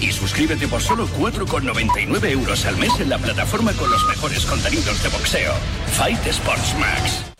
y suscríbete por solo 4,99 euros al mes en la plataforma con los mejores contenidos de boxeo. Fight Sports Max.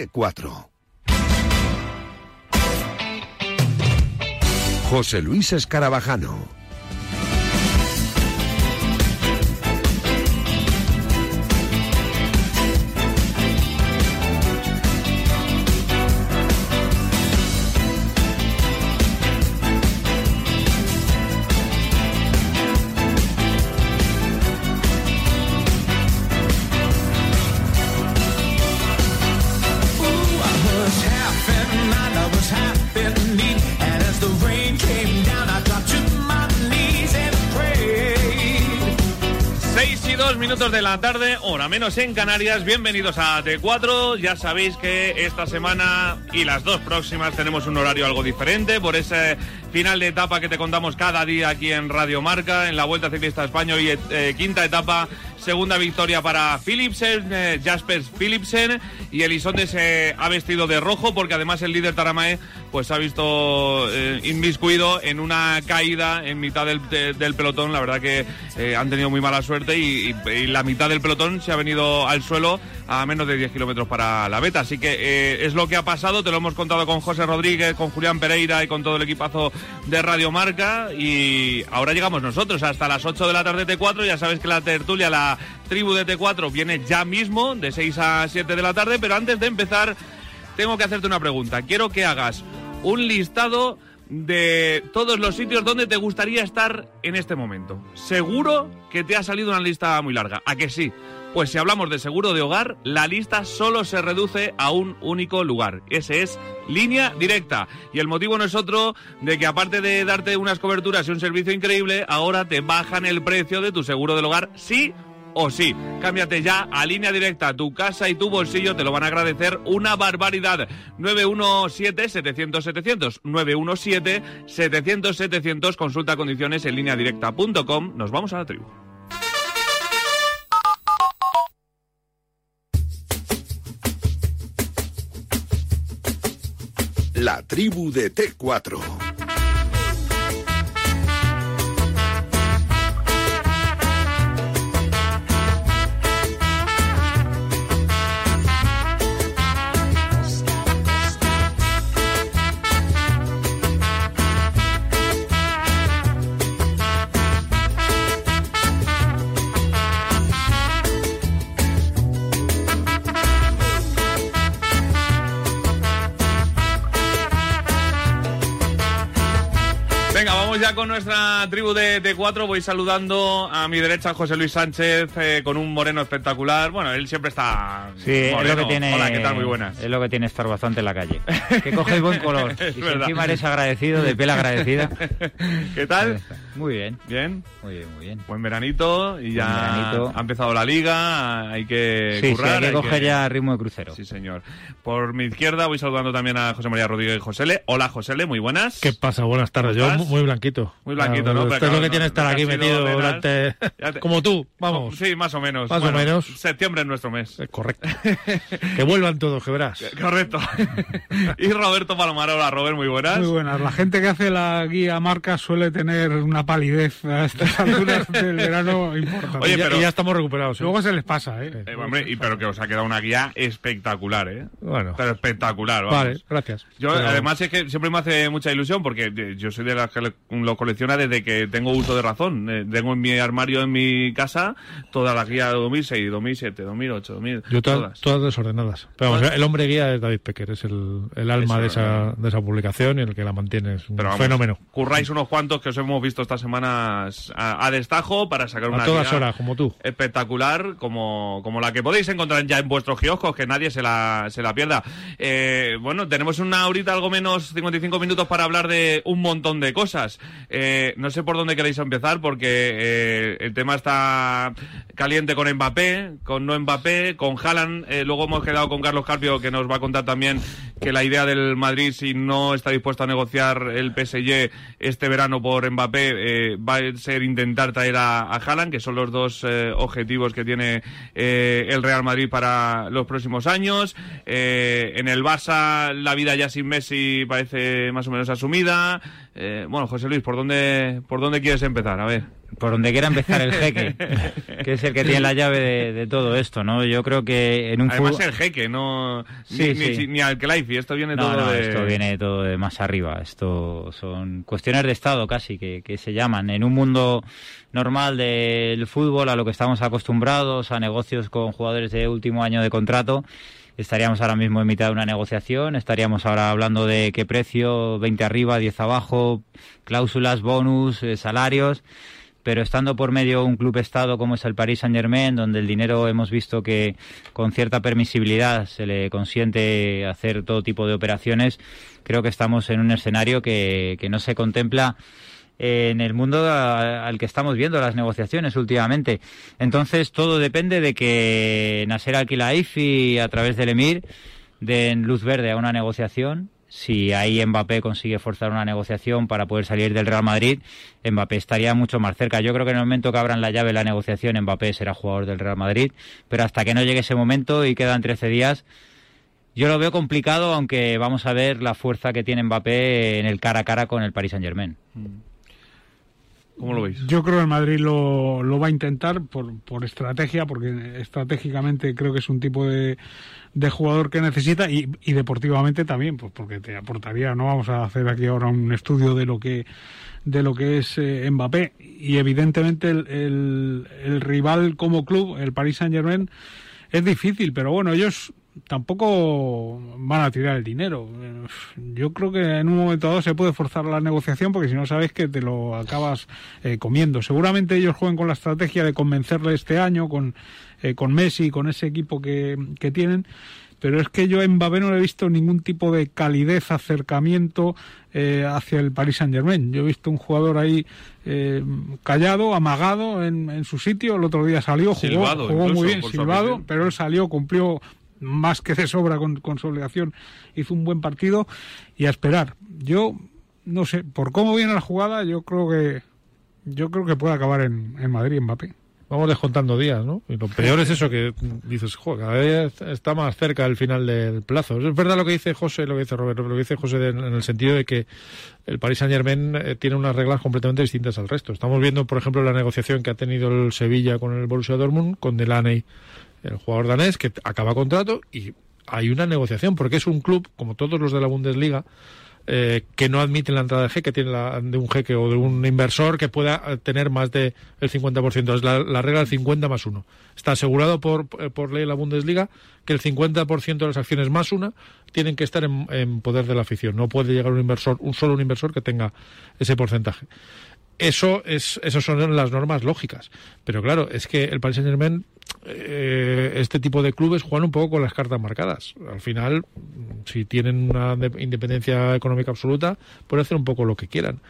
T4. José Luis Escarabajano. Minutos de la tarde, hora menos en Canarias. Bienvenidos a T4. Ya sabéis que esta semana y las dos próximas tenemos un horario algo diferente por ese final de etapa que te contamos cada día aquí en Radio Marca, en la Vuelta Ciclista España y eh, quinta etapa Segunda victoria para Philipsen, eh, Jasper Philipsen. Y Elisonde se ha vestido de rojo porque además el líder Taramae pues ha visto eh, inmiscuido en una caída en mitad del, pelotón. La verdad que eh, han tenido muy mala suerte y, la mitad del pelotón se ha venido al suelo a menos de 10 kilómetros para la beta. Así que es lo que ha pasado. Te lo hemos contado con José Rodríguez, con Julián Pereira y con todo el equipazo de Radio Marca. Y ahora llegamos nosotros hasta las 8 de la tarde T4. Ya sabes que la tertulia, la tribu de T4 viene ya mismo, de 6 a 7 de la tarde, pero antes de empezar, tengo que hacerte una pregunta. Quiero que hagas un listado de todos los sitios donde te gustaría estar en este momento. Seguro que te ha salido una lista muy larga. ¿A que sí? Pues si hablamos de seguro de hogar, la lista solo se reduce a un único lugar. Ese es línea directa. Y el motivo no es otro de que aparte de darte unas coberturas y un servicio increíble, ahora te bajan el precio de tu seguro del hogar sí o sí. Cámbiate ya a línea directa. Tu casa y tu bolsillo te lo van a agradecer una barbaridad. 917-700-700. 917-700-700. Consulta condiciones en línea directa.com. Nos vamos a la tribu. La tribu de T4. Ya con nuestra tribu de, de cuatro. Voy saludando a mi derecha José Luis Sánchez eh, con un moreno espectacular. Bueno, él siempre está. Sí, es lo que tiene. Hola, ¿qué tal? Muy buenas. Es lo que tiene estar bastante en la calle. Que coge buen color. y si encima eres agradecido, de piel agradecida. ¿Qué tal? Muy bien. ¿Bien? Muy bien, muy bien. Buen veranito y ya ha empezado la liga. Hay que sí, currar. Sí, hay que coger ya ritmo de crucero. Sí, señor. Por mi izquierda voy saludando también a José María Rodríguez y Josele. Hola, Josele, muy buenas. ¿Qué pasa? Buenas tardes. Yo muy blanquito. Muy blanquito, ¿no? Usted es lo que tiene estar aquí metido durante... Como tú, vamos. Sí, más o menos. Más o menos. Septiembre es nuestro mes. correcto. que vuelvan todos, que verás. Correcto. y Roberto Palomarola. Robert, muy buenas. Muy buenas. La gente que hace la guía marca suele tener una palidez a estas alturas del verano importante. Oye, pero... Y ya estamos recuperados. ¿eh? Luego se les pasa, ¿eh? eh hombre, y pero que os ha quedado una guía espectacular, ¿eh? Bueno. Pero espectacular, vamos. Vale, gracias. Yo, además, es que siempre me hace mucha ilusión porque yo soy de las que lo colecciona desde que tengo uso de razón. Eh, tengo en mi armario, en mi casa, toda la guía de 2006, 2007, 2008, 2000. Yo todas, todas desordenadas. Pero vamos, el hombre guía es David Pecker, es el, el alma de esa, de esa publicación y el que la mantiene. Es un fenómeno. Curráis unos cuantos que os hemos visto estas semanas a, a destajo para sacar A una todas horas, como tú. espectacular como, como la que podéis encontrar ya en vuestros kioscos, que nadie se la, se la pierda. Eh, bueno, tenemos una horita algo menos 55 minutos para hablar de un montón de cosas. Eh, no sé por dónde queréis empezar porque eh, el tema está caliente con Mbappé, con no Mbappé, con Haaland. Eh, luego hemos quedado con Carlos Carpio que nos va a contar también que la idea del Madrid, si no está dispuesto a negociar el PSG este verano por Mbappé, eh, va a ser intentar traer a, a Haaland, que son los dos eh, objetivos que tiene eh, el Real Madrid para los próximos años. Eh, en el Barça, la vida ya sin Messi parece más o menos asumida. Eh, bueno, José Luis, ¿por dónde, ¿por dónde quieres empezar? A ver. Por donde quiera empezar el jeque, que es el que tiene la llave de, de todo esto, ¿no? Yo creo que en un Además, fútbol... el jeque, no. Sí, ni, sí. ni, ni al Kelaifi, esto viene No, todo no, de. esto viene todo de más arriba. Esto son cuestiones de Estado casi que, que se llaman. En un mundo normal del fútbol, a lo que estamos acostumbrados, a negocios con jugadores de último año de contrato, estaríamos ahora mismo en mitad de una negociación, estaríamos ahora hablando de qué precio, 20 arriba, 10 abajo, cláusulas, bonus, eh, salarios pero estando por medio un club estado como es el Paris Saint Germain, donde el dinero hemos visto que con cierta permisibilidad se le consiente hacer todo tipo de operaciones, creo que estamos en un escenario que, que no se contempla en el mundo al que estamos viendo las negociaciones últimamente. Entonces todo depende de que Nasser Al-Khelaifi a través del Emir den luz verde a una negociación. Si ahí Mbappé consigue forzar una negociación para poder salir del Real Madrid, Mbappé estaría mucho más cerca. Yo creo que en el momento que abran la llave la negociación, Mbappé será jugador del Real Madrid, pero hasta que no llegue ese momento y quedan 13 días, yo lo veo complicado, aunque vamos a ver la fuerza que tiene Mbappé en el cara a cara con el Paris Saint Germain. ¿Cómo lo veis? Yo creo que el Madrid lo, lo va a intentar por, por estrategia, porque estratégicamente creo que es un tipo de, de jugador que necesita y, y deportivamente también, pues porque te aportaría, no vamos a hacer aquí ahora un estudio de lo que de lo que es eh, Mbappé. Y evidentemente el, el, el rival como club, el Paris Saint Germain, es difícil, pero bueno, ellos tampoco van a tirar el dinero. Yo creo que en un momento dado se puede forzar la negociación porque si no sabes que te lo acabas eh, comiendo. Seguramente ellos jueguen con la estrategia de convencerle este año con, eh, con Messi, con ese equipo que, que tienen. Pero es que yo en Mbappé no he visto ningún tipo de calidez, acercamiento eh, hacia el Paris Saint Germain. Yo he visto un jugador ahí eh, callado, amagado en, en su sitio. El otro día salió, jugó, Silbado, jugó muy bien, silbado, pero él salió, cumplió más que de sobra con, con su obligación, hizo un buen partido y a esperar. Yo no sé, por cómo viene la jugada, yo creo que yo creo que puede acabar en, en Madrid Mbappé. Vamos descontando días, ¿no? Y lo peor es eso, que dices, joder, cada vez está más cerca el final del plazo. Es verdad lo que dice José, lo que dice Roberto, lo que dice José de- en el sentido de que el Paris Saint Germain eh, tiene unas reglas completamente distintas al resto. Estamos viendo, por ejemplo, la negociación que ha tenido el Sevilla con el Borussia Dortmund, con Delaney, el jugador danés, que acaba contrato y hay una negociación, porque es un club, como todos los de la Bundesliga, eh, que no admiten la entrada de jeque, de un jeque o de un inversor que pueda eh, tener más del el 50%. Es la, la regla del 50 más uno. Está asegurado por, eh, por ley en la Bundesliga que el 50% de las acciones más una tienen que estar en, poder de la afición. No puede llegar un inversor, un solo inversor que tenga ese porcentaje. Eso es, esas son las normas lógicas. Pero claro, es que el Paris Saint Germain, eh, este tipo de clubes juegan un poco con las cartas marcadas. Al final, si tienen una de- independencia económica absoluta, pueden hacer un poco lo que quieran.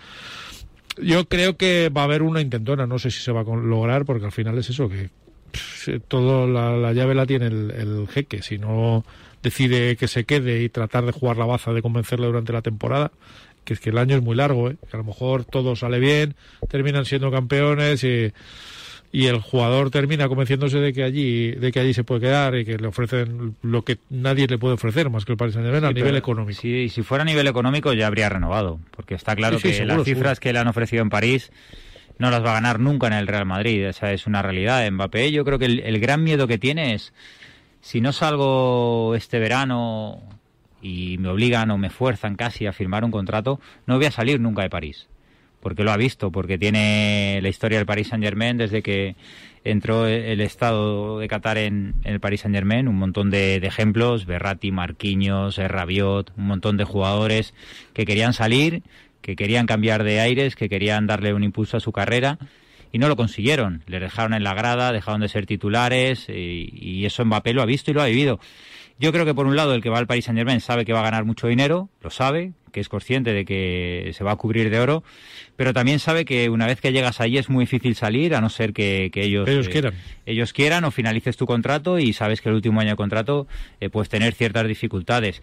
Yo creo que va a haber una intentona, no sé si se va a lograr, porque al final es eso, que pff, todo la, la llave la tiene el, el jeque. Si no decide que se quede y tratar de jugar la baza de convencerle durante la temporada, que es que el año es muy largo, ¿eh? que a lo mejor todo sale bien, terminan siendo campeones y, y el jugador termina convenciéndose de que allí de que allí se puede quedar y que le ofrecen lo que nadie le puede ofrecer más que el Paris Saint-Germain a Sí, nivel económico. Si, si fuera a nivel económico ya habría renovado, porque está claro Sí, sí, que seguro, las cifras seguro. que le han ofrecido en París no las va a ganar nunca en el Real Madrid. Esa es una realidad. Mbappé, yo creo que el, el gran miedo que tiene es si no salgo este verano y me obligan o me fuerzan casi a firmar un contrato, no voy a salir nunca de París. Porque lo ha visto, porque tiene la historia del Paris Saint Germain desde que entró el Estado de Qatar en, el Paris Saint Germain, un montón de, de ejemplos, Berratti, Marquinhos, eh, Rabiot, un montón de jugadores que querían salir, que querían cambiar de aires, que querían darle un impulso a su carrera y no lo consiguieron. Le dejaron en la grada, dejaron de ser titulares y, y eso Mbappé lo ha visto y lo ha vivido. Yo creo que por un lado el que va al Paris Saint Germain sabe que va a ganar mucho dinero, lo sabe, que es consciente de que se va a cubrir de oro, pero también sabe que una vez que llegas ahí es muy difícil salir, a no ser que, que ellos, Ellos eh, quieran. ellos quieran o finalices tu contrato y sabes que el último año de contrato eh, puedes tener ciertas dificultades.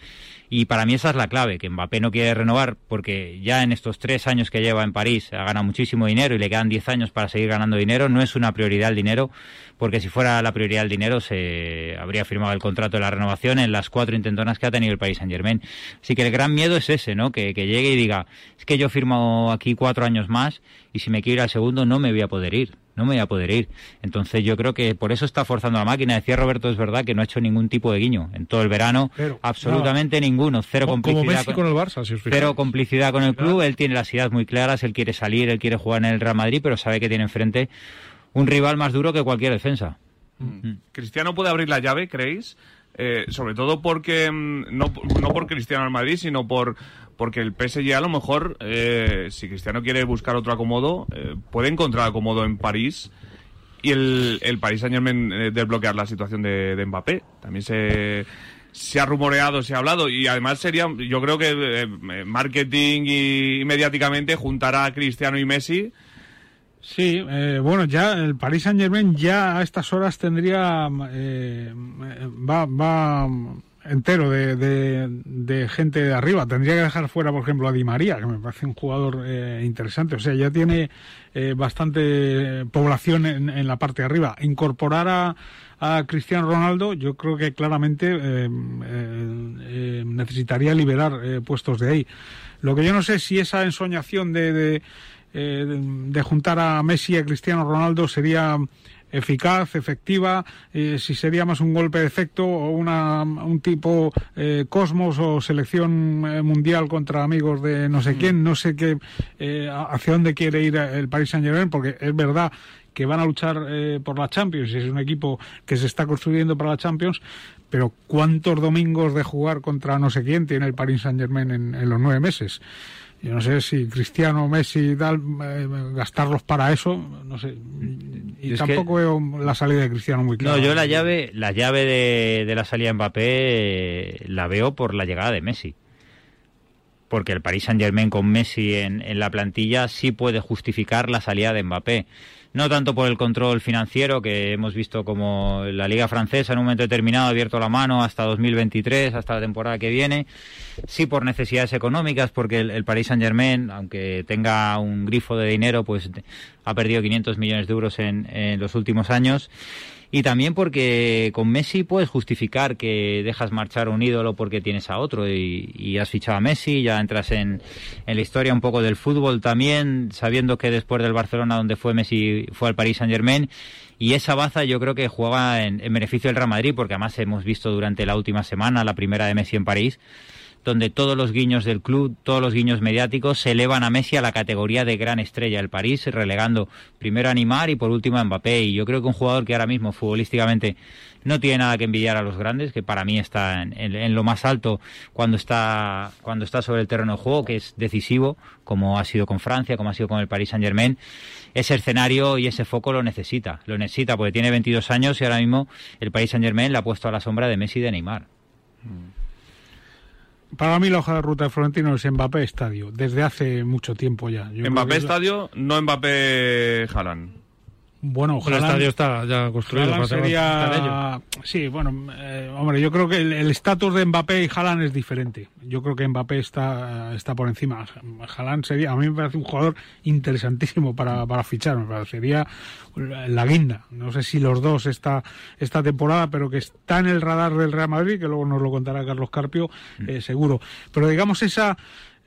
Y para mí esa es la clave, que Mbappé no quiere renovar porque ya en estos tres años que lleva en París ha ganado muchísimo dinero y le quedan diez años para seguir ganando dinero. No es una prioridad el dinero, porque si fuera la prioridad el dinero se habría firmado el contrato de la renovación en las cuatro intentonas que ha tenido el Paris Saint Germain. Así que el gran miedo es ese, ¿no? Que, que llegue y diga, es que yo firmo aquí cuatro años más y si me quiero ir al segundo no me voy a poder ir no me voy a poder ir. Entonces yo creo que por eso está forzando la máquina. Decía Roberto, es verdad que no ha hecho ningún tipo de guiño en todo el verano, Pero, absolutamente ninguno, cero Como complicidad. Messi con el Barça, si os fijáis. Cero complicidad con el club, él tiene las ideas muy claras, él quiere salir, él quiere jugar en el Real Madrid, pero sabe que tiene enfrente un rival más duro que cualquier defensa. Cristiano puede abrir la llave, ¿creéis? Eh, sobre todo porque mm, no, no por Cristiano al Madrid, sino por porque el PSG a lo mejor, eh, si Cristiano quiere buscar otro acomodo, eh, puede encontrar acomodo en París y el, el Paris Saint Germain eh, desbloquear la situación de, de Mbappé. También se, se ha rumoreado, se ha hablado y además sería, yo creo que eh, marketing y mediáticamente juntará a Cristiano y Messi. Sí, eh, bueno, ya el Paris Saint Germain ya a estas horas tendría eh, va, va entero de, de, gente de arriba. Tendría que dejar fuera, por ejemplo, a Di María, que me parece un jugador eh, interesante. O sea, ya tiene eh, bastante población en, en, la parte de arriba. Incorporar a, a Cristiano Ronaldo, yo creo que claramente eh, necesitaría liberar puestos de ahí. Lo que yo no sé si esa ensoñación de, de eh, de juntar a Messi y a Cristiano Ronaldo sería eficaz, efectiva, eh, si sería más un golpe de efecto o una, un tipo eh, Cosmos o selección eh, mundial contra amigos de no sé mm. quién, no sé qué, eh, hacia dónde quiere ir el Paris Saint Germain, porque es verdad que van a luchar eh, por la Champions, y es un equipo que se está construyendo para la Champions, pero ¿cuántos domingos de jugar contra no sé quién tiene el Paris Saint Germain en, en los nueve meses? Yo no sé si Cristiano, Messi y tal, eh, gastarlos para eso, no sé. Y es tampoco que... veo la salida de Cristiano muy clara. No, yo la llave, la llave de, de la salida de Mbappé eh, la veo por la llegada de Messi. Porque el Paris Saint Germain con Messi en, en la plantilla sí puede justificar la salida de Mbappé no tanto por el control financiero que hemos visto como la liga francesa en un momento determinado ha abierto la mano hasta 2023, hasta la temporada que viene, sí por necesidades económicas porque el, el Paris Saint Germain, aunque tenga un grifo de dinero, pues ha perdido 500 millones de euros en los últimos años y también porque con Messi puedes justificar que dejas marchar a un ídolo porque tienes a otro. Y, y has fichado a Messi, ya entras en, en, la historia un poco del fútbol también, sabiendo que después del Barcelona donde fue Messi fue al Paris Saint Germain y esa baza yo creo que juega en, en beneficio del Real Madrid porque además hemos visto durante la última semana la primera de Messi en París donde todos los guiños del club, todos los guiños mediáticos se elevan a Messi a la categoría de gran estrella del París, relegando primero a Neymar y por último a Mbappé. Y yo creo que un jugador que ahora mismo futbolísticamente no tiene nada que envidiar a los grandes, que para mí está en, lo más alto cuando está, cuando está sobre el terreno de juego, que es decisivo, como ha sido con Francia, como ha sido con el Paris Saint Germain. Ese escenario y ese foco lo necesita, lo necesita porque tiene 22 años y ahora mismo el Paris Saint Germain le ha puesto a la sombra de Messi y de Neymar. Mm. Para mí la hoja de ruta de Florentino es Mbappé Estadio, desde hace mucho tiempo ya. Yo Mbappé Estadio, no Mbappé Jalan. Bueno, ojalá. El estadio está ya construido. Haaland sería... Sí, bueno, eh, hombre, yo creo que el estatus de Mbappé y Haaland es diferente. Yo creo que Mbappé está, está por encima. Haaland sería, a mí me parece un jugador interesantísimo para, para fichar. Me parecería la guinda. No sé si los dos esta, esta temporada, pero que está en el radar del Real Madrid, que luego nos lo contará Carlos Carpio, eh, seguro. Pero digamos esa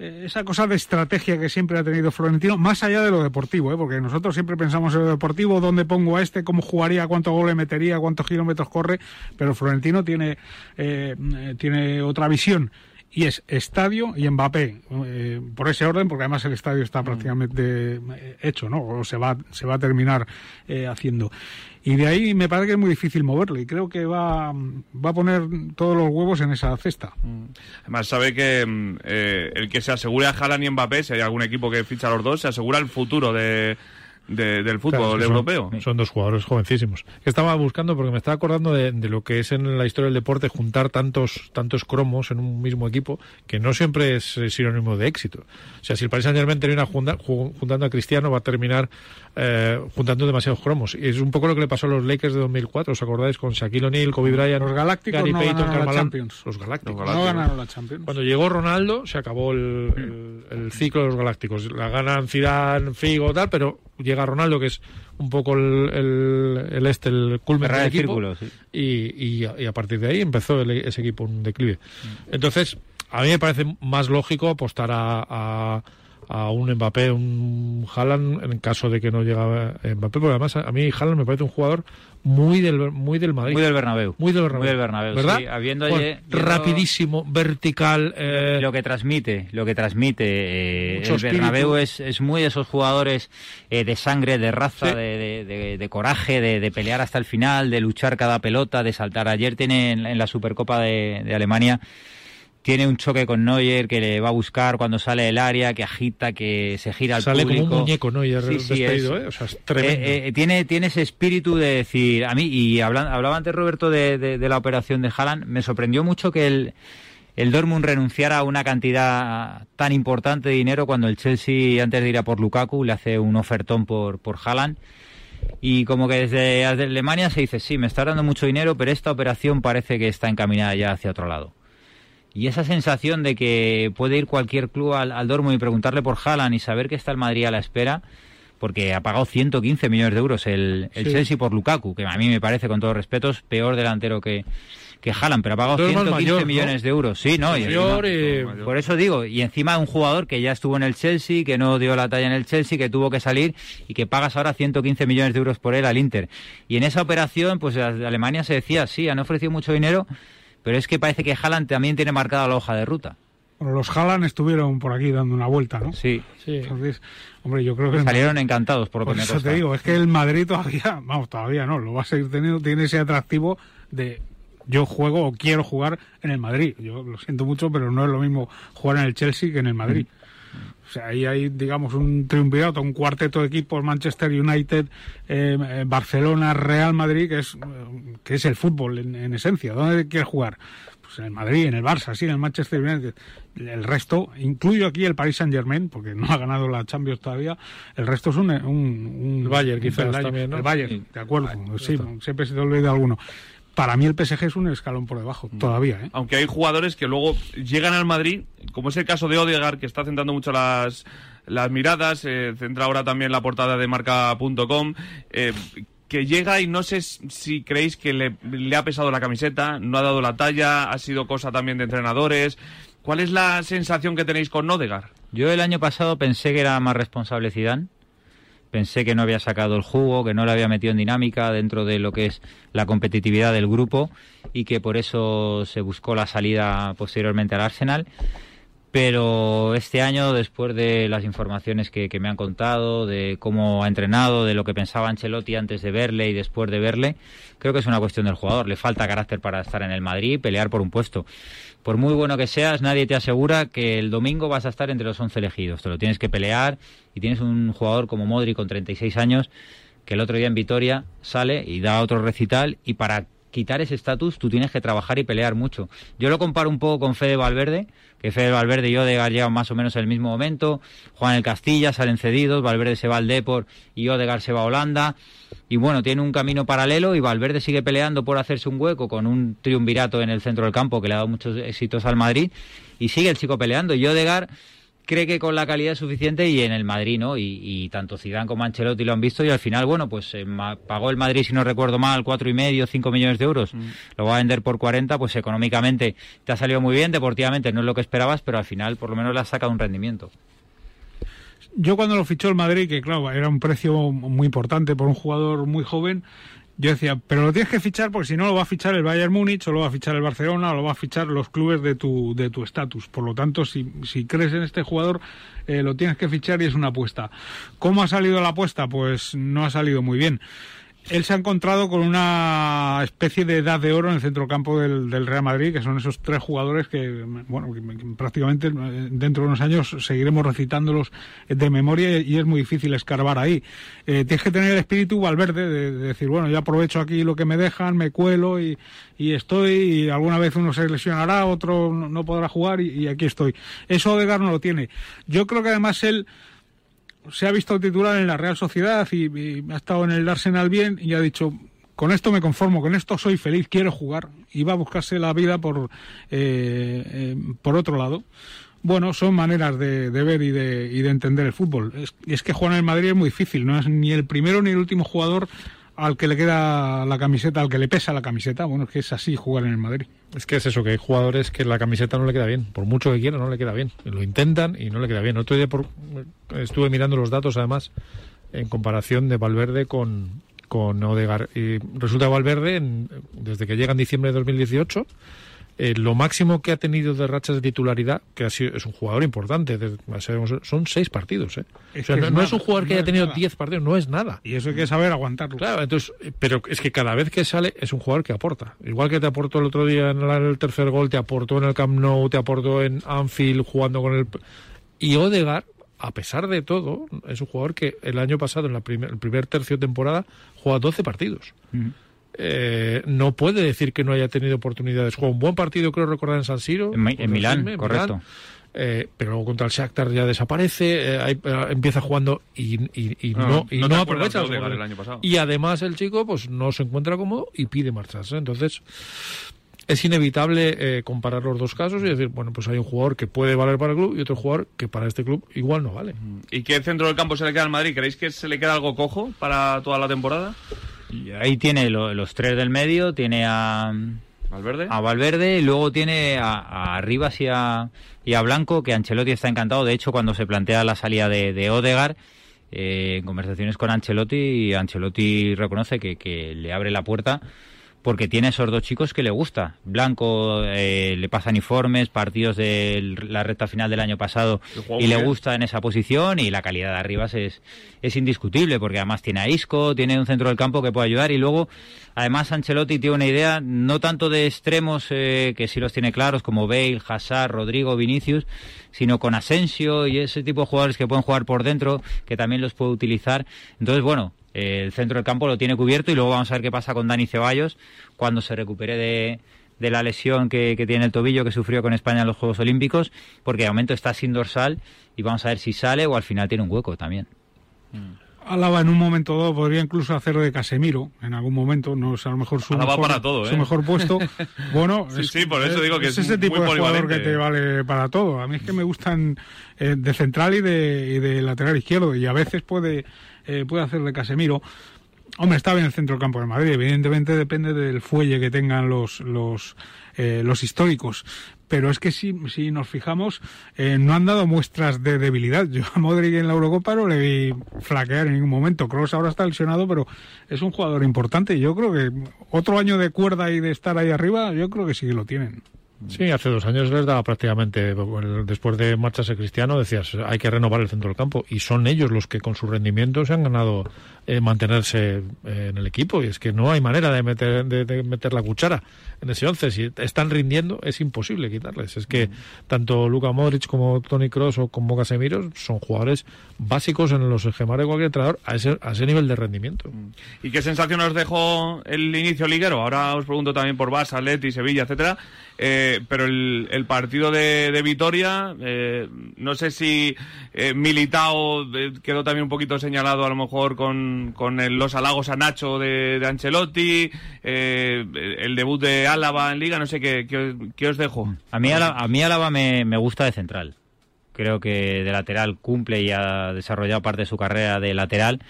esa cosa de estrategia que siempre ha tenido Florentino, más allá de lo deportivo, ¿eh? porque nosotros siempre pensamos en lo deportivo, dónde pongo a este, cómo jugaría, cuántos goles metería, cuántos kilómetros corre, pero Florentino tiene, eh, tiene otra visión. y es estadio y Mbappé, eh, por ese orden, porque además el estadio está prácticamente eh, hecho, ¿no? O se va, se va a terminar eh, haciendo. Y de ahí me parece que es muy difícil moverlo y creo que va, va a poner todos los huevos en esa cesta. Además, sabe que mm, eh, el que se asegure a Haaland y Mbappé, si hay algún equipo que ficha los dos, se asegura el futuro de, de- del fútbol Claro, es que son- europeo. Son, dos jugadores jovencísimos. Estaba buscando porque me estaba acordando de, de lo que es en la historia del deporte juntar tantos tantos cromos en un mismo equipo que no siempre es sinónimo de éxito. O sea, si el Paris Saint Germain termina junta- ju- juntando a Cristiano va a terminar eh, juntando demasiados cromos. Y es un poco lo que le pasó a los Lakers de 2004. ¿Os acordáis? Con Shaquille O'Neal, Kobe Bryant, Los Galácticos Gary no Payton, ganaron la. Champions. Los Galácticos. Los No ganaron la Champions. Cuando llegó Ronaldo se acabó el, el- el ciclo de los galácticos. La ganan Zidane, Figo, tal, pero llega Ronaldo que es un poco el, el, el este, el culmen del el equipo. círculo, sí. y, y a- y a partir de ahí empezó el- ese equipo un declive. Entonces, a mí me parece más lógico apostar a, a, a un Mbappé, un Haaland, en caso de que no llega Mbappé, porque además a, a mí Haaland me parece un jugador muy del, muy del Madrid. Muy del Bernabéu. Muy del Bernabéu. Muy del Bernabéu, ¿verdad? sí. Habiendo Bueno, rapidísimo, vertical. eh, lo que transmite, lo que transmite eh, el Bernabéu es, es muy de esos jugadores eh, de sangre, de raza, Sí. de, de- de- de coraje, de, de pelear hasta el final, de luchar cada pelota, de saltar. Ayer tiene en, en la Supercopa de Alemania tiene un choque con Neuer que le va a buscar cuando sale del área, que agita, que se gira al sale público. como un muñeco, es Sí, sí, despedido, es- ¿eh? O sea, es tremendo. Eh, eh, tiene, tiene ese espíritu de decir, a mí, y hablan- hablaba antes Roberto de, de- de la operación de Haaland, me sorprendió mucho que el, el Dortmund renunciara a una cantidad tan importante de dinero cuando el Chelsea, antes de ir a por Lukaku, le hace un ofertón por, por Haaland. Y como que desde Alemania se dice, sí, me está dando mucho dinero, pero esta operación parece que está encaminada ya hacia otro lado. Y esa sensación de que puede ir cualquier club al, al Dortmund y preguntarle por Haaland y saber que está el Madrid a la espera, porque ha pagado 115 millones de euros el, el Sí. Chelsea por Lukaku, que a mí me parece, con todos respetos, peor delantero que, que Haaland, pero ha pagado Todo es más 115 mayor, ¿no? millones de euros. Sí, ¿no? Y Mayor, encima- eh, por eso digo, y encima un jugador que ya estuvo en el Chelsea, que no dio la talla en el Chelsea, que tuvo que salir y que pagas ahora 115 millones de euros por él al Inter. Y en esa operación, pues de Alemania se decía, sí, han ofrecido mucho dinero, pero es que parece que Haaland también tiene marcada la hoja de ruta. Bueno, los Haaland estuvieron por aquí dando una vuelta, ¿no? Sí, sí. Entonces, hombre, yo creo que... el salieron encantados por lo Por que eso te digo, es que el Madrid todavía, vamos, todavía no, lo va a seguir teniendo, tiene ese atractivo de yo juego o quiero jugar en el Madrid. Yo lo siento mucho, pero no es lo mismo jugar en el Chelsea que en el Madrid. O sea, ahí hay, digamos, un triunvirato, un cuarteto de equipos, Manchester United, eh, eh, Barcelona, Real Madrid, que es, eh, que es el fútbol en, en esencia. ¿Dónde quieres jugar? Pues en el Madrid, en el Barça, sí, en el Manchester United. El resto, incluyo aquí el Paris Saint Germain, porque no ha ganado la Champions todavía, el resto es un... un, un El Bayern, quizás, peldaño. también, ¿no? El Bayern, Sí. de acuerdo. Bayern, sí, siempre se te olvida alguno. Para mí el PSG es un escalón por debajo, todavía, ¿eh? Aunque hay jugadores que luego llegan al Madrid, como es el caso de Odegaard, que está centrando mucho las, las miradas, eh, centra ahora también la portada de marca.com, eh, que llega y no sé si creéis que le, le ha pesado la camiseta, no ha dado la talla, ha sido cosa también de entrenadores. ¿Cuál es la sensación que tenéis con Odegaard? Yo el año pasado pensé que era más responsable Zidane. Pensé que no había sacado el jugo, que no le había metido en dinámica dentro de lo que es la competitividad del grupo y que por eso se buscó la salida posteriormente al Arsenal. Pero este año, después de las informaciones que, que me han contado, de cómo ha entrenado, de lo que pensaba Ancelotti antes de verle y después de verle, creo que es una cuestión del jugador. Le falta carácter para estar en el Madrid y pelear por un puesto. Por muy bueno que seas, nadie te asegura que el domingo vas a estar entre los 11 elegidos. Te lo tienes que pelear y tienes un jugador como Modri con 36 años que el otro día en Vitoria sale y da otro recital y para quitar ese estatus tú tienes que trabajar y pelear mucho. Yo lo comparo un poco con Fede Valverde, que Fede Valverde y Odegaard llevan más o menos en el mismo momento, juegan el Castilla, salen cedidos, Valverde se va al Depor y Odegaard se va a Holanda. Y bueno, tiene un camino paralelo y Valverde sigue peleando por hacerse un hueco con un triunvirato en el centro del campo que le ha dado muchos éxitos al Madrid y sigue el chico peleando. Y Odegaard cree que con la calidad es suficiente y en el Madrid, ¿no? Y, y tanto Zidane como Ancelotti lo han visto y al final, bueno, pues eh, pagó el Madrid, si no recuerdo mal, cuatro y medio, cinco millones de euros. Lo va a vender por 40, pues económicamente te ha salido muy bien, deportivamente no es lo que esperabas, pero al final por lo menos le has sacado un rendimiento. Yo cuando lo fichó el Madrid, que claro, era un precio muy importante por un jugador muy joven, yo decía, pero lo tienes que fichar porque si no lo va a fichar el Bayern Múnich o lo va a fichar el Barcelona o lo va a fichar los clubes de tu de tu estatus. Por lo tanto, si, si crees en este jugador, eh, lo tienes que fichar y es una apuesta. ¿Cómo ha salido la apuesta? Pues no ha salido muy bien él se ha encontrado con una especie de edad de oro en el centrocampo del, del Real Madrid, que son esos tres jugadores que, bueno, que prácticamente eh, dentro de unos años seguiremos recitándolos de memoria y es muy difícil escarbar ahí. Eh, tienes que tener el espíritu Valverde de, de, decir, bueno, yo aprovecho aquí lo que me dejan, me cuelo y, y estoy, y alguna vez uno se lesionará, otro no podrá jugar y, y aquí estoy. Eso Odegaard no lo tiene. Yo creo que además él se ha visto titular en la Real Sociedad y, y, ha estado en el Arsenal bien y ha dicho con esto me conformo, con esto soy feliz, quiero jugar y va a buscarse la vida por eh, eh, por otro lado. Bueno, son maneras de, de ver y de, y de, entender el fútbol. Es, es que jugar en el Madrid es muy difícil, no es ni el primero ni el último jugador al que le queda la camiseta, al que le pesa la camiseta. Bueno, es que es así jugar en el Madrid. Es que es eso, que hay jugadores que la camiseta no le queda bien. Por mucho que quieran, no le queda bien. Lo intentan y no le queda bien. Otro día por, estuve mirando los datos, además, en comparación de Valverde con, con Odegar. Y resulta que Valverde, desde que llega en diciembre de 2018, eh, lo máximo que ha tenido de rachas de titularidad, que ha sido, es un jugador importante, de, son seis partidos. ¿eh? Es o sea, que no, es no nada, es un jugador que haya tenido nada. diez partidos, no es nada. Y eso hay que saber aguantarlo. Claro, entonces, eh, pero es que cada vez que sale es un jugador que aporta. Igual que te aportó el otro día en el tercer gol, te aportó en el Camp Nou, te aportó en Anfield jugando con el... Y Odegaard, a pesar de todo, es un jugador que el año pasado, en la primer, el primer tercio de temporada, juega 12 partidos. Mm. Eh, no puede decir que no haya tenido oportunidades. Juega un buen partido, creo recordar, en San Siro. En, Milán, correcto. Milán. Eh, pero luego contra el Shakhtar ya desaparece, eh, ahí, eh, empieza jugando y, y- y No, no, y no aprovecha. el año pasado. Y además el chico pues no se encuentra cómodo y pide marcharse. Entonces es inevitable eh, comparar los dos casos y decir, bueno, pues hay un jugador que puede valer para el club y otro jugador que para este club igual no vale. ¿Y qué centro del campo se le queda al Madrid? ¿Creéis que se le queda algo cojo para toda la temporada? Y ahí tiene lo- los tres del medio, tiene a, ¿Valverde? a Valverde y luego tiene a, a Rivas y a, y a Blanco, que Ancelotti está encantado. De hecho, cuando se plantea la salida de, de Odegar, eh, en conversaciones con Ancelotti, Ancelotti reconoce que, que le abre la puerta porque tiene esos dos chicos que le gusta. Blanco eh, le pasan informes, partidos de la recta final del año pasado y le gusta en esa posición y la calidad de Arribas es, es indiscutible porque además tiene a Isco, tiene un centro del campo que puede ayudar y luego además Ancelotti tiene una idea no tanto de extremos eh, que sí los tiene claros como Bale, Hazard, Rodrigo, Vinicius, sino con Asensio y ese tipo de jugadores que pueden jugar por dentro que también los puede utilizar. Entonces, bueno, el centro del campo lo tiene cubierto y luego vamos a ver qué pasa con Dani Ceballos cuando se recupere de, de la lesión que, que tiene el tobillo que sufrió con España en los Juegos Olímpicos, porque de momento está sin dorsal y vamos a ver si sale o al final tiene un hueco también. Álava en un momento dado podría incluso hacer de Casemiro en algún momento, no es a lo mejor su, Álava mejor, para todo, su ¿eh? mejor puesto. Bueno, Sí, es, sí, por eso digo que es ese muy tipo de jugador que te vale para todo. A mí es que me gustan eh, de central y de, y de lateral izquierdo y a veces puede, eh, puede hacer de Casemiro. Hombre, está bien el centro del campo de Madrid. Evidentemente depende del fuelle que tengan los, los, eh, los históricos. Pero es que si, si nos fijamos, eh, no han dado muestras de debilidad. Yo a Modric en la Eurocopa no le vi flaquear en ningún momento. Kroos ahora está lesionado, pero es un jugador importante. Yo creo que otro año de cuerda y de estar ahí arriba, yo creo que sí que lo tienen. Sí, hace dos años les daba prácticamente, después de marcharse Cristiano, decías, hay que renovar el centro del campo. Y son ellos los que con su rendimiento se han ganado eh, mantenerse eh, en el equipo. Y es que no hay manera de meter, de, de meter la cuchara en ese once. Si están rindiendo, es imposible quitarles. Es que tanto Luka Modric como Tony Cross o como Casemiro son jugadores básicos en los esquemas de cualquier entrenador a ese, a ese nivel de rendimiento. ¿Y qué sensación os dejó el inicio liguero? Ahora os pregunto también por Barça, Leti, Sevilla, etcétera. Eh, pero el, el partido de, de Vitoria, eh, no sé si eh, Militao eh, quedó también un poquito señalado a lo mejor con, con el- los halagos a Nacho de, de Ancelotti, eh, el debut de Álava en Liga, no sé qué, qué, qué os dejo. A mí, Álava- a mí Álava me, me gusta de central. Creo que de lateral cumple y ha desarrollado parte de su carrera de lateral,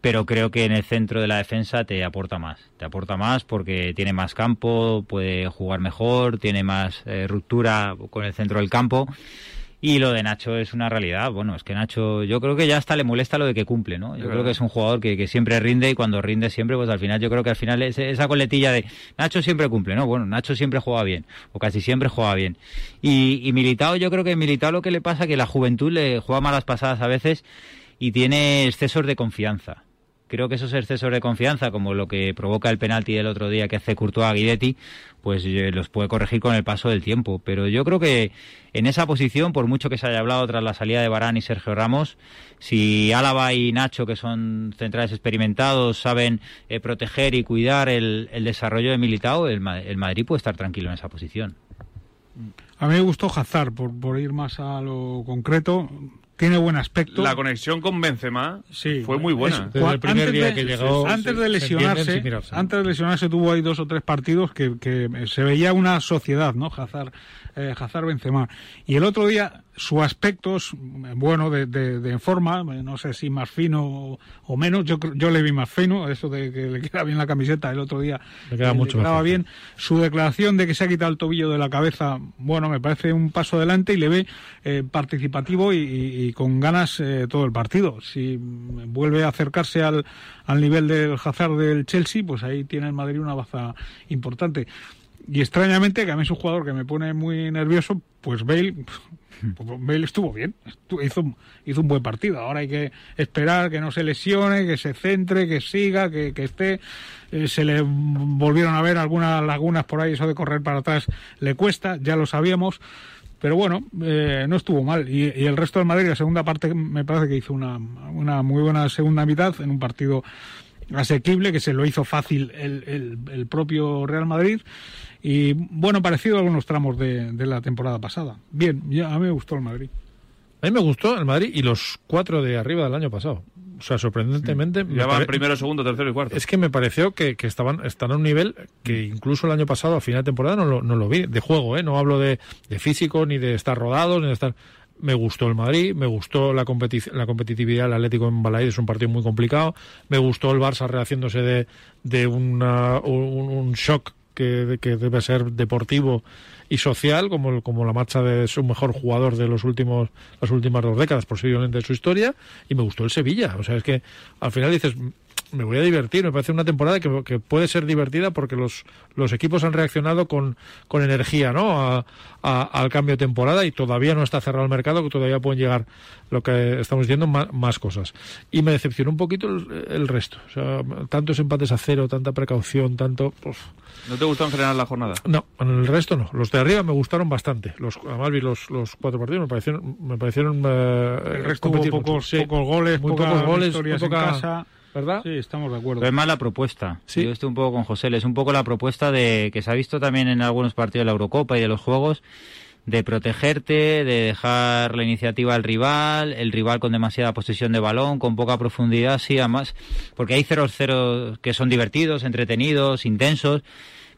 pero creo que en el centro de la defensa te aporta más. Te aporta más porque tiene más campo, puede jugar mejor, tiene más eh, ruptura con el centro del campo Y lo de Nacho es una realidad. Bueno, es que Nacho, yo creo que ya hasta le molesta lo de que cumple, ¿no? Yo creo que es un jugador que, que, siempre rinde y cuando rinde siempre, pues al final yo creo que al final es, esa coletilla de Nacho siempre cumple, ¿no? Bueno, Nacho siempre juega bien, o casi siempre juega bien. Y, y Militao, yo creo que Militao lo que le pasa es que la juventud le juega malas pasadas a veces y tiene excesos de confianza creo que esos excesos de confianza, como lo que provoca el penalti del otro día que hace Courtois a Guidetti, pues eh, los puede corregir con el paso del tiempo. Pero yo creo que en esa posición, por mucho que se haya hablado tras la salida de Barán y Sergio Ramos, si Álava y Nacho, que son centrales experimentados, saben eh, proteger y cuidar el, desarrollo de Militao, el, el Madrid puede estar tranquilo en esa posición. A mí me gustó Hazard, por, por ir más a lo concreto tiene buen aspecto. La conexión con Benzema fue muy buena. Desde el primer día que llegó, antes de lesionarse, antes de lesionarse tuvo ahí dos o tres partidos que, que se veía una sociedad, ¿no? Hazard, eh, Hazard Benzema. Y el otro día su aspecto es bueno de, de, forma, no sé si más fino o, menos, yo, yo le vi más fino, eso de que le queda bien la camiseta el otro día, le queda mucho quedaba bien. Su declaración de que se ha quitado el tobillo de la cabeza, bueno, me parece un paso adelante y le ve eh, participativo y, con ganas eh, todo el partido. Si vuelve a acercarse al, al nivel del Hazard del Chelsea, pues ahí tiene el Madrid una baza importante. Y extrañamente, que a mí es un jugador que me pone muy nervioso, pues Bale Bale estuvo bien, hizo, hizo un buen partido. Ahora hay que esperar que no se lesione, que se centre, que siga, que, esté. Eh, se le volvieron a ver algunas lagunas por ahí, eso de correr para atrás le cuesta, ya lo sabíamos. Pero bueno, eh, no estuvo mal. Y, el resto del Madrid, la segunda parte, me parece que hizo una, una muy buena segunda mitad en un partido asequible, que se lo hizo fácil el, el, el propio Real Madrid. Y bueno, parecido a algunos tramos de, de la temporada pasada. Bien, ya, a mí me gustó el Madrid. A mí me gustó el Madrid y los cuatro de arriba del año pasado. O sea, sorprendentemente. Ya van primero, segundo, tercero y cuarto. Es que me pareció que, que, estaban están a un nivel que incluso el año pasado, a final de temporada, no lo, no lo vi. De juego, ¿eh? No hablo de, de físico, ni de estar rodados, ni de estar. Me gustó el Madrid, me gustó la, la competitividad del Atlético en Balaíd, es un partido muy complicado. Me gustó el Barça rehaciéndose de, de una, un, un shock que, debe ser deportivo y social, como, como la marcha de su mejor jugador de los últimos, las últimas dos décadas, posiblemente de su historia, y me gustó el Sevilla. O sea, es que al final dices, me voy a divertir. Me parece una temporada que, puede ser divertida porque los, los equipos han reaccionado con, con energía ¿no? al cambio de temporada y todavía no está cerrado el mercado, que todavía pueden llegar, lo que estamos diciendo, más, cosas. Y me decepcionó un poquito el, resto. O sea, tantos empates a cero, tanta precaución, tanto. Pues... ¿No te gustó en general la jornada? No, en el resto no. Los de arriba me gustaron bastante. Los, además vi los, los cuatro partidos, me parecieron. Me parecieron eh, el resto hubo pocos, pocos goles, muy pocos goles, muy poca, en casa ¿verdad? Sí, estamos de acuerdo. es más la propuesta. ¿Sí? Yo estoy un poco con José, es un poco la propuesta de que se ha visto también en algunos partidos de la Eurocopa y de los Juegos de protegerte, de dejar la iniciativa al rival, el rival con demasiada posesión de balón, con poca profundidad, sí, además, porque hay 0-0 que son divertidos, entretenidos, intensos,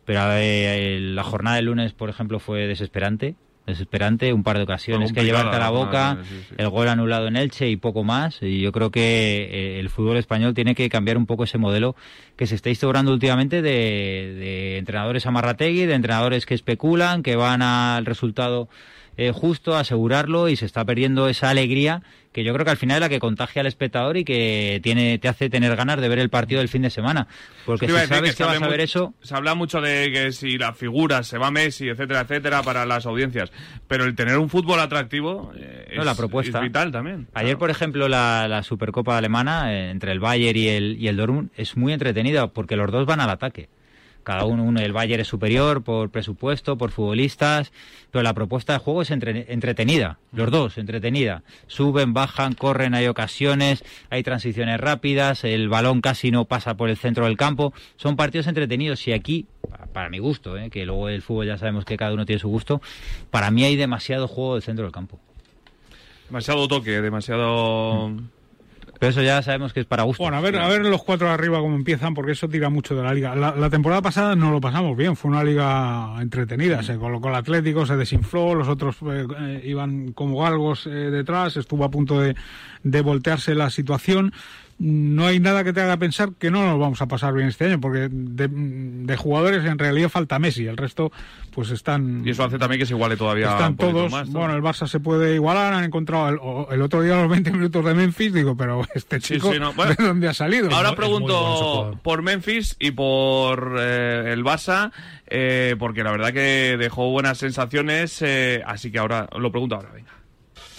pero eh, la jornada del lunes, por ejemplo, fue desesperante desesperante, un par de ocasiones que llevarte a la boca, el gol anulado en Elche y poco más. Y yo creo que eh, el fútbol español tiene que cambiar un poco ese modelo que se está instaurando últimamente de, de entrenadores amarrategui, de entrenadores que especulan, que van al resultado eh, justo, asegurarlo y se está perdiendo esa alegría que yo creo que al final es la que contagia al espectador y que tiene te hace tener ganas de ver el partido del fin de semana. Porque si sabes que, vas a ver eso... Se habla mucho de que si la figura se va Messi, etcétera, etcétera, para las audiencias. Pero el tener un fútbol atractivo eh, es, la propuesta. vital también. Ayer, por ejemplo, la, Supercopa Alemana, eh, entre el Bayern y el, y el Dortmund, es muy entretenida porque los dos van al ataque cada uno, uno el Bayern es superior por presupuesto, por futbolistas, pero la propuesta de juego es entretenida, los dos, entretenida. Suben, bajan, corren, hay ocasiones, hay transiciones rápidas, el balón casi no pasa por el centro del campo. Son partidos entretenidos y aquí, para mi gusto, ¿eh? que luego el fútbol ya sabemos que cada uno tiene su gusto, para mí hay demasiado juego del centro del campo. Demasiado toque, demasiado... Pero eso ya sabemos que es para gusto. Bueno, a ver, a ver los cuatro arriba cómo empiezan, porque eso tira mucho de la liga. La, temporada pasada no lo pasamos bien, fue una liga entretenida. Se colocó el Atlético, se desinfló, los otros eh, eh, iban como galgos eh, detrás, estuvo a punto de, de voltearse la situación no hay nada que te haga pensar que no nos vamos a pasar bien este año, porque de, de jugadores en realidad falta Messi, el resto pues están... Y eso hace también que se iguale todavía Están un todos, más, ¿no? bueno, el Barça se puede igualar, han encontrado el, o- el otro día los 20 minutos de Memphis, digo, pero este chico, sí, no, bueno. ¿de dónde ha salido? Ahora pregunto por Memphis y por eh, el Barça, eh, porque la verdad que dejó buenas sensaciones, eh, así que ahora lo pregunto ahora, venga.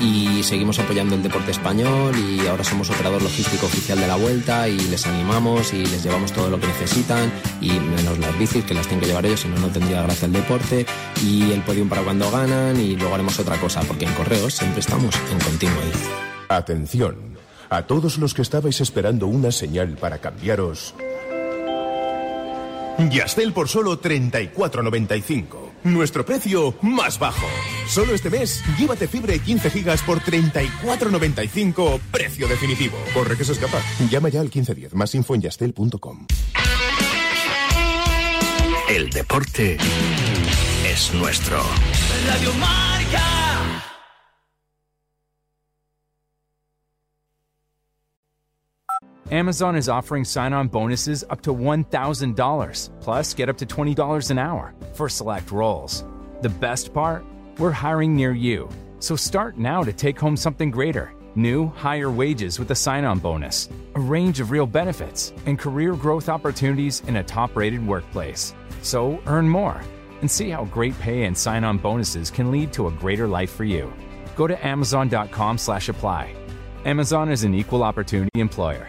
y seguimos apoyando el deporte español y ahora somos operador logístico oficial de la vuelta y les animamos y les llevamos todo lo que necesitan y menos las bicis que las tienen que llevar ellos, si no, no tendría gracia el deporte y el podium para cuando ganan y luego haremos otra cosa porque en Correos siempre estamos en Continui. Atención, a todos los que estabais esperando una señal para cambiaros. Yastel por solo 34.95. Nuestro precio más bajo. Solo este mes, llévate fibra y 15 gigas por 34.95. Precio definitivo. Corre que se escapa. Llama ya al 1510. Más info en yastel.com. El deporte es nuestro. Radio Marca. Amazon is offering sign on bonuses up to $1,000, plus get up to $20 an hour for select roles. The best part? We're hiring near you. So start now to take home something greater new, higher wages with a sign on bonus, a range of real benefits, and career growth opportunities in a top rated workplace. So earn more and see how great pay and sign on bonuses can lead to a greater life for you. Go to amazon.com slash apply. Amazon is an equal opportunity employer.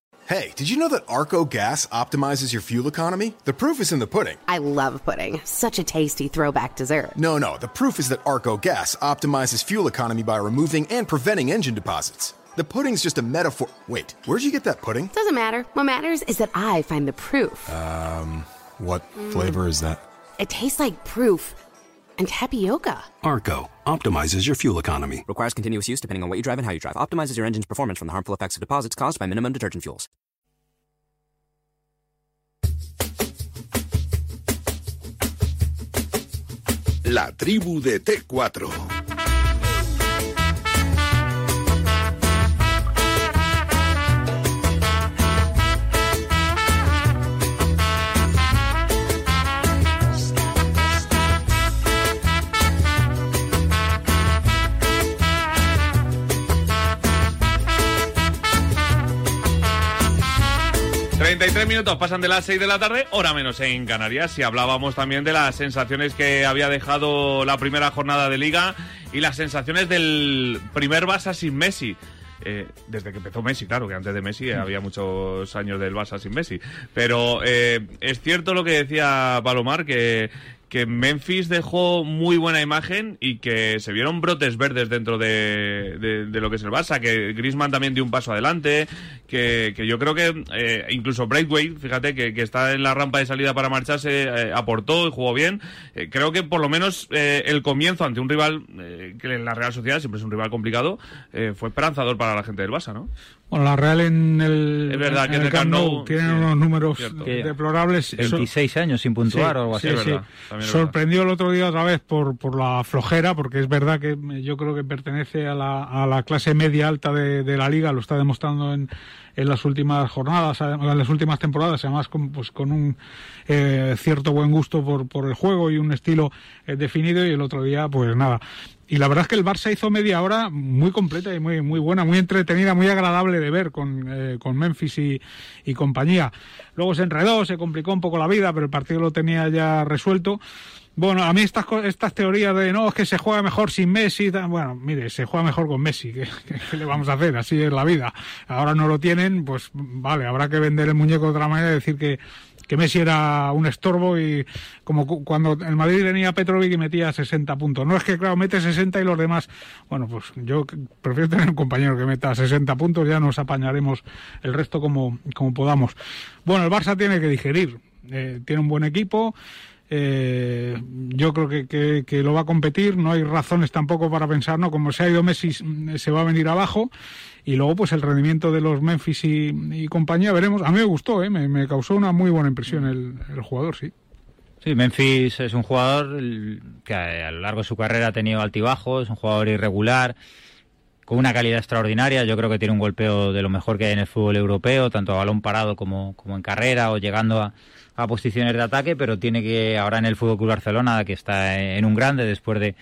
Hey, did you know that Arco Gas optimizes your fuel economy? The proof is in the pudding. I love pudding. Such a tasty throwback dessert. No, no, the proof is that Arco Gas optimizes fuel economy by removing and preventing engine deposits. The pudding's just a metaphor. Wait, where'd you get that pudding? Doesn't matter. What matters is that I find the proof. Um, what flavor is that? It tastes like proof and tapioca. Arco optimizes your fuel economy. Requires continuous use depending on what you drive and how you drive. Optimizes your engine's performance from the harmful effects of deposits caused by minimum detergent fuels. La tribu de T4. 33 minutos pasan de las 6 de la tarde, hora menos en Canarias. Y hablábamos también de las sensaciones que había dejado la primera jornada de liga y las sensaciones del primer Barça sin Messi. Eh, desde que empezó Messi, claro, que antes de Messi había muchos años del Barça sin Messi. Pero eh, es cierto lo que decía Palomar, que, que Memphis dejó muy buena imagen y que se vieron brotes verdes dentro de, de, lo que es el Barça, que Griezmann también dio un paso adelante, que, que yo creo que eh, incluso Braithwaite, fíjate, que, que, está en la rampa de salida para marcharse, eh, aportó y jugó bien. Eh, creo que por lo menos el comienzo ante un rival que en la Real Sociedad siempre es un rival complicado, fue esperanzador para la gente del Barça, ¿no? Bueno, la Real en el, Es verdad en que en el Camp Camp Nou Nou, tiene sí, unos números cierto. deplorables. 26 años sin puntuar Sí, o algo así. sí, Es verdad, Sorprendió el otro día otra vez por, por la flojera, porque es verdad que yo creo que pertenece a la, a la clase media alta de, de la liga, lo está demostrando en, en las últimas jornadas, en las últimas temporadas, además con, pues, con un eh, cierto buen gusto por, por el juego y un estilo eh, definido, y el otro día, pues nada. Y la verdad es que el Barça hizo media hora muy completa y muy, muy buena, muy entretenida, muy agradable de ver con, eh, con Memphis y, y compañía. Luego se enredó, se complicó un poco la vida, pero el partido lo tenía ya resuelto. Bueno, a mí estas, estas teorías de no, es que se juega mejor sin Messi, bueno, mire, se juega mejor con Messi, ¿qué, le vamos a hacer? Así es la vida. Ahora no lo tienen, pues vale, habrá que vender el muñeco de otra manera y decir que, que Messi era un estorbo y como cu- cuando el Madrid venía Petrovic y metía 60 puntos. No es que, claro, mete 60 y los demás, bueno, pues yo prefiero tener un compañero que meta 60 puntos, ya nos apañaremos el resto como, como podamos. Bueno, el Barça tiene que digerir, eh, tiene un buen equipo. Eh, yo creo que, que- lo va a competir, no hay razones tampoco para pensar, no, como se ha ido Messi, mm, se va a venir abajo, y luego pues el rendimiento de los Memphis y, compañía, veremos, a mí me gustó, ¿eh? me, me causó una muy buena impresión el, el jugador, sí. Sí, Memphis es un jugador que a lo largo de su carrera ha tenido altibajos, un jugador irregular, con una calidad extraordinaria. Yo creo que tiene un golpeo de lo mejor que hay en el fútbol europeo, tanto a balón parado como, como en carrera o llegando a, a posiciones de ataque, pero tiene que ahora en el Fútbol Club Barcelona, que está en un grande después de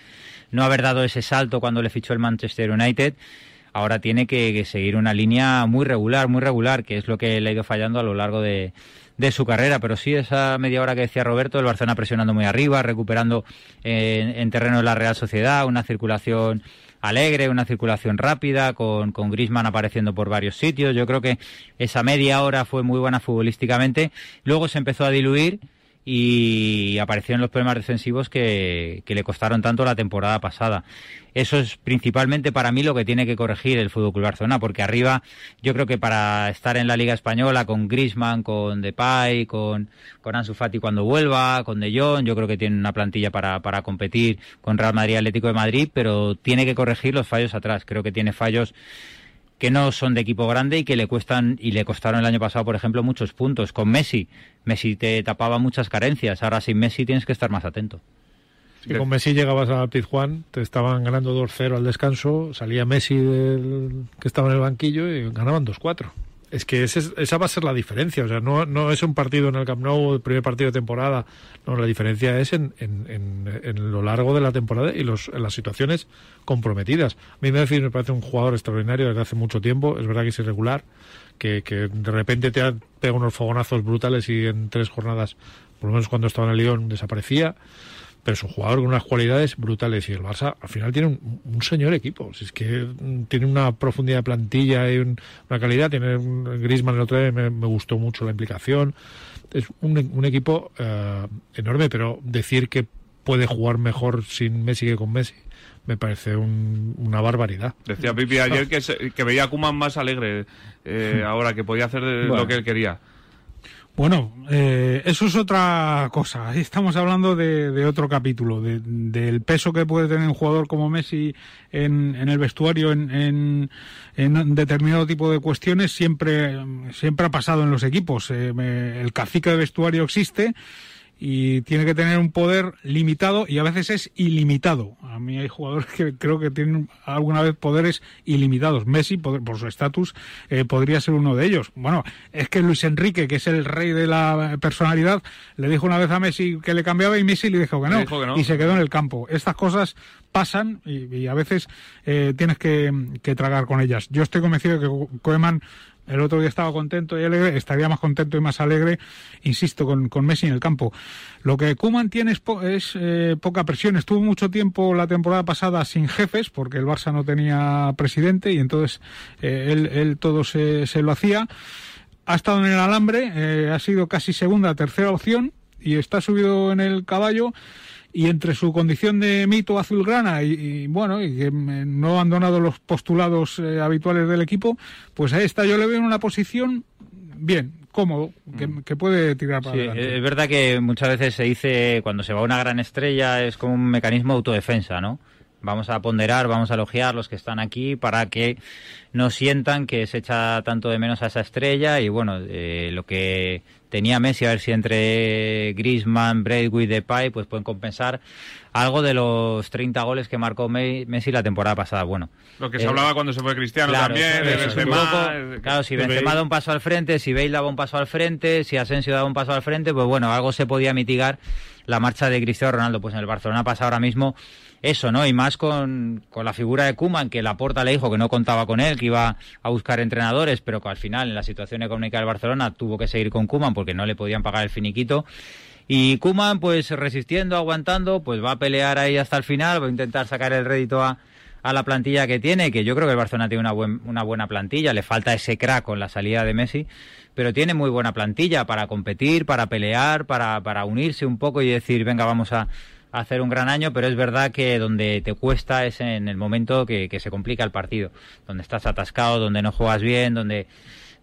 no haber dado ese salto cuando le fichó el Manchester United. Ahora tiene que, seguir una línea muy regular, muy regular, que es lo que le ha ido fallando a lo largo de, de su carrera. Pero sí, esa media hora que decía Roberto, el Barcelona presionando muy arriba, recuperando en, en terreno de la Real Sociedad, una circulación alegre, una circulación rápida, con, con Grisman apareciendo por varios sitios. Yo creo que esa media hora fue muy buena futbolísticamente. Luego se empezó a diluir y aparecieron los problemas defensivos que, que le costaron tanto la temporada pasada. Eso es principalmente para mí lo que tiene que corregir el Fútbol Club Barcelona, porque arriba yo creo que para estar en la Liga Española con Griezmann, con Depay, con, con Ansu Fati cuando vuelva, con De Jong, yo creo que tiene una plantilla para, para competir con Real Madrid Atlético de Madrid, pero tiene que corregir los fallos atrás. Creo que tiene fallos que no son de equipo grande y que le cuestan y le costaron el año pasado, por ejemplo, muchos puntos. Con Messi, Messi te tapaba muchas carencias. Ahora sin Messi tienes que estar más atento. Y con Messi llegabas al Pizjuán, te estaban ganando 2-0 al descanso, salía Messi del, que estaba en el banquillo y ganaban 2-4. Es que ese- esa va a ser la diferencia, o sea, no, es un partido en el Camp Nou, el primer partido de temporada, no, la diferencia es en, lo largo de la temporada y los, en las situaciones comprometidas. A mí me parece un jugador extraordinario desde hace mucho tiempo, es verdad que es irregular, que, de repente te ha pegado unos fogonazos brutales y en tres jornadas, por lo menos cuando estaba en el Lyon, desaparecía pero es un jugador con unas cualidades brutales y el Barça al final tiene un, un señor equipo. Si es que mm, tiene una profundidad de plantilla y un- una calidad. Tiene un Griezmann el otro día me, me gustó mucho la implicación. Es un, un equipo eh, enorme, pero decir que puede jugar mejor sin Messi que con Messi me parece un- una barbaridad. Decía Pipi ayer que, se- que veía a Koeman más alegre eh, ahora, que podía hacer Bueno. lo que él quería. Bueno, eh, eso es otra cosa. Estamos hablando de, de otro capítulo, de- del peso que puede tener un jugador como Messi en, en el vestuario, en, en, en determinado tipo de cuestiones. Siempre, siempre ha pasado en los equipos. Eh, el cacique de vestuario existe y tiene que tener un poder limitado y a veces es ilimitado. A mí hay jugadores que creo que tienen alguna vez poderes ilimitados. Messi, por, por su estatus, eh, podría ser uno de ellos. Bueno, es que Luis Enrique, que es el rey de la personalidad, le dijo una vez a Messi que le cambiaba y Messi le dijo que no, Le dijo que no. y se quedó en el campo. Estas cosas pasan y, y a veces eh, tienes que, que tragar con ellas. Yo estoy convencido de que Koeman el otro día estaba contento y alegre, estaría más contento y más alegre, insisto, con, con Messi en el campo. Lo que Koeman tiene es, po- es, eh, poca presión. Estuvo mucho tiempo la temporada pasada sin jefes, porque el Barça no tenía presidente y entonces eh, él, él todo se, se lo hacía. Ha estado en el alambre, eh, ha sido casi segunda, tercera opción y está subido en el caballo y entre su condición de mito azulgrana y, y, bueno y que mm, no ha abandonado los postulados eh, habituales del equipo pues ahí está yo le veo en una posición bien cómodo que, que puede tirar para Sí, adelante es verdad que muchas veces se dice cuando se va una gran estrella es como un mecanismo de autodefensa, ¿no? Vamos a ponderar, vamos a elogiar los que están aquí para que no sientan que se echa tanto de menos a esa estrella y bueno, eh, lo que tenía Messi, a ver si entre Griezmann, Braithwaite, Depay, pues pueden compensar algo de los 30 goles que marcó Me- Messi la temporada pasada. Bueno, Lo que se eh, hablaba cuando se fue Cristiano Claro, también, de Benzema, poco- claro, si Benzema da un paso al frente, si Bale daba un paso al frente, si Asensio daba un paso al frente, pues bueno, algo se podía mitigar la marcha de Cristiano Ronaldo. Pues en el Barcelona pasa ahora mismo eso, ¿no? Y más con, con la figura de Kuman, que Laporta le dijo que no contaba con él, que iba a buscar entrenadores, pero que al final, en la situación económica del Barcelona, tuvo que seguir con Kuman porque no le podían pagar el finiquito. Y Kuman, pues resistiendo, aguantando, pues va a pelear ahí hasta el final, va a intentar sacar el rédito a, a la plantilla que tiene, que yo creo que el Barcelona tiene una, buen- una buena plantilla, le falta ese crack con la salida de Messi, pero tiene muy buena plantilla para competir, para pelear, para, para unirse un poco y decir, venga, vamos a, hacer un gran año, pero es verdad que donde te cuesta es en el momento que se complica el partido, donde estás atascado, donde no juegas bien, donde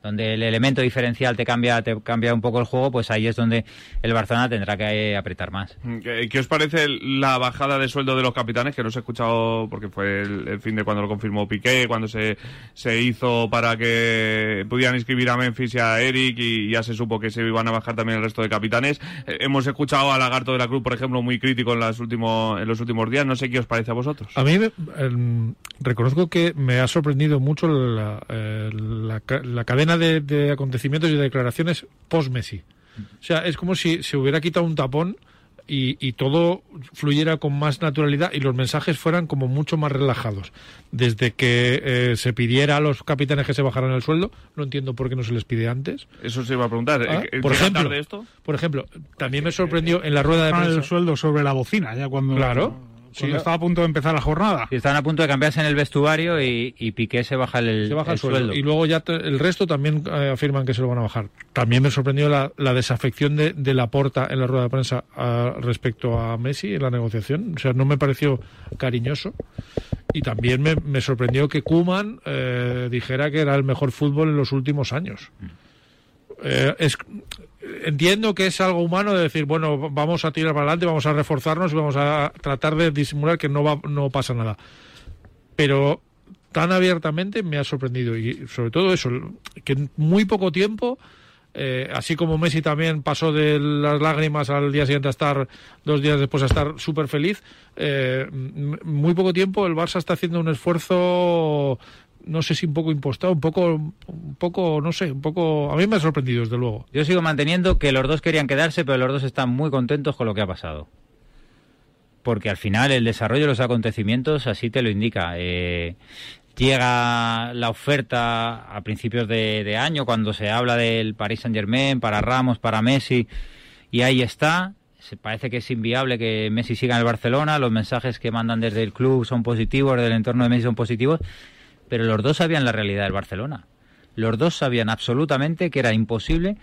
donde el elemento diferencial te cambia te cambia un poco el juego, pues ahí es donde el Barcelona tendrá que eh, apretar más. ¿Qué, qué os parece la bajada de sueldo de los capitanes? Que no os he escuchado porque fue el, el fin de cuando lo confirmó Piqué, cuando se, se hizo para que pudieran inscribir a Memphis y a Eric y ya se supo que se iban a bajar también el resto de capitanes. Eh, hemos escuchado a Lagarto de la Cruz, por ejemplo, muy crítico en, las últimos, en los últimos días. No sé qué os parece a vosotros. A mí em, reconozco que me ha sorprendido mucho la, eh, la la cadena de, de acontecimientos y de declaraciones post-Messi. O sea, es como si se hubiera quitado un tapón y, y todo fluyera con más naturalidad y los mensajes fueran como mucho más relajados. Desde que eh, se pidiera a los capitanes que se bajaran el sueldo, no entiendo por qué no se les pide antes. Eso se iba a preguntar. Ah, ¿eh, por ¿llega ejemplo, esto? Por ejemplo, también me sorprendió en la rueda de Bajan prensa. el sueldo sobre la bocina, ya cuando, Claro. Sí. estaba a punto de empezar la jornada. Están a punto de cambiarse en el vestuario y, y Piqué se baja el, se baja el, el sueldo. sueldo. Y luego ya te- el resto también eh, afirman que se lo van a bajar. También me sorprendió la, la desafección de, de la porta en la rueda de prensa ah, respecto a Messi en la negociación. O sea, no me pareció cariñoso. Y también me, me sorprendió que Kuman dijera que era el mejor fútbol en los últimos años. Eh, es, entiendo que es algo humano de decir, bueno, vamos a tirar para adelante, vamos a reforzarnos y vamos a tratar de disimular que no, va, no pasa nada. Pero tan abiertamente me ha sorprendido y sobre todo eso, que en muy poco tiempo, eh, así como Messi también pasó de las lágrimas al día siguiente a estar, dos días después a estar súper feliz, eh, muy poco tiempo el Barça está haciendo un esfuerzo no sé si un poco impostado, un poco, un poco, no sé, un poco, a mí me ha sorprendido desde luego. Yo sigo manteniendo que los dos querían quedarse, pero los dos están muy contentos con lo que ha pasado. Porque al final el desarrollo de los acontecimientos así te lo indica. Eh, llega la oferta a principios de, de año cuando se habla del Paris Saint Germain para Ramos, para Messi, y ahí está. Se parece que es inviable que Messi siga en el Barcelona. Los mensajes que mandan desde el club son positivos, del entorno de Messi son positivos. Pero los dos sabían la realidad del Barcelona. Los dos sabían absolutamente que era imposible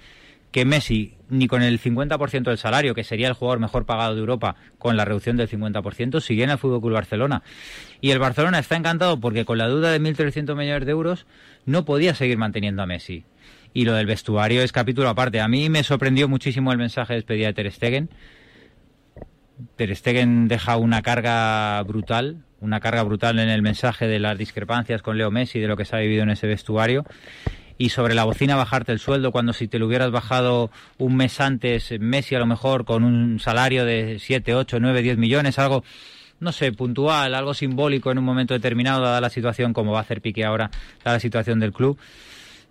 que Messi, ni con el 50% del salario, que sería el jugador mejor pagado de Europa, con la reducción del 50%, siguiera en el Fútbol Barcelona. Y el Barcelona está encantado porque con la duda de 1.300 millones de euros no podía seguir manteniendo a Messi. Y lo del vestuario es capítulo aparte. A mí me sorprendió muchísimo el mensaje de despedida de Ter Stegen. Ter Stegen deja una carga brutal, una carga brutal en el mensaje de las discrepancias con Leo Messi, de lo que se ha vivido en ese vestuario. Y sobre la bocina bajarte el sueldo cuando si te lo hubieras bajado un mes antes, Messi a lo mejor con un salario de 7, 8, 9, 10 millones, algo, no sé, puntual, algo simbólico en un momento determinado, dada la situación, como va a hacer Piqué ahora, dada la situación del club.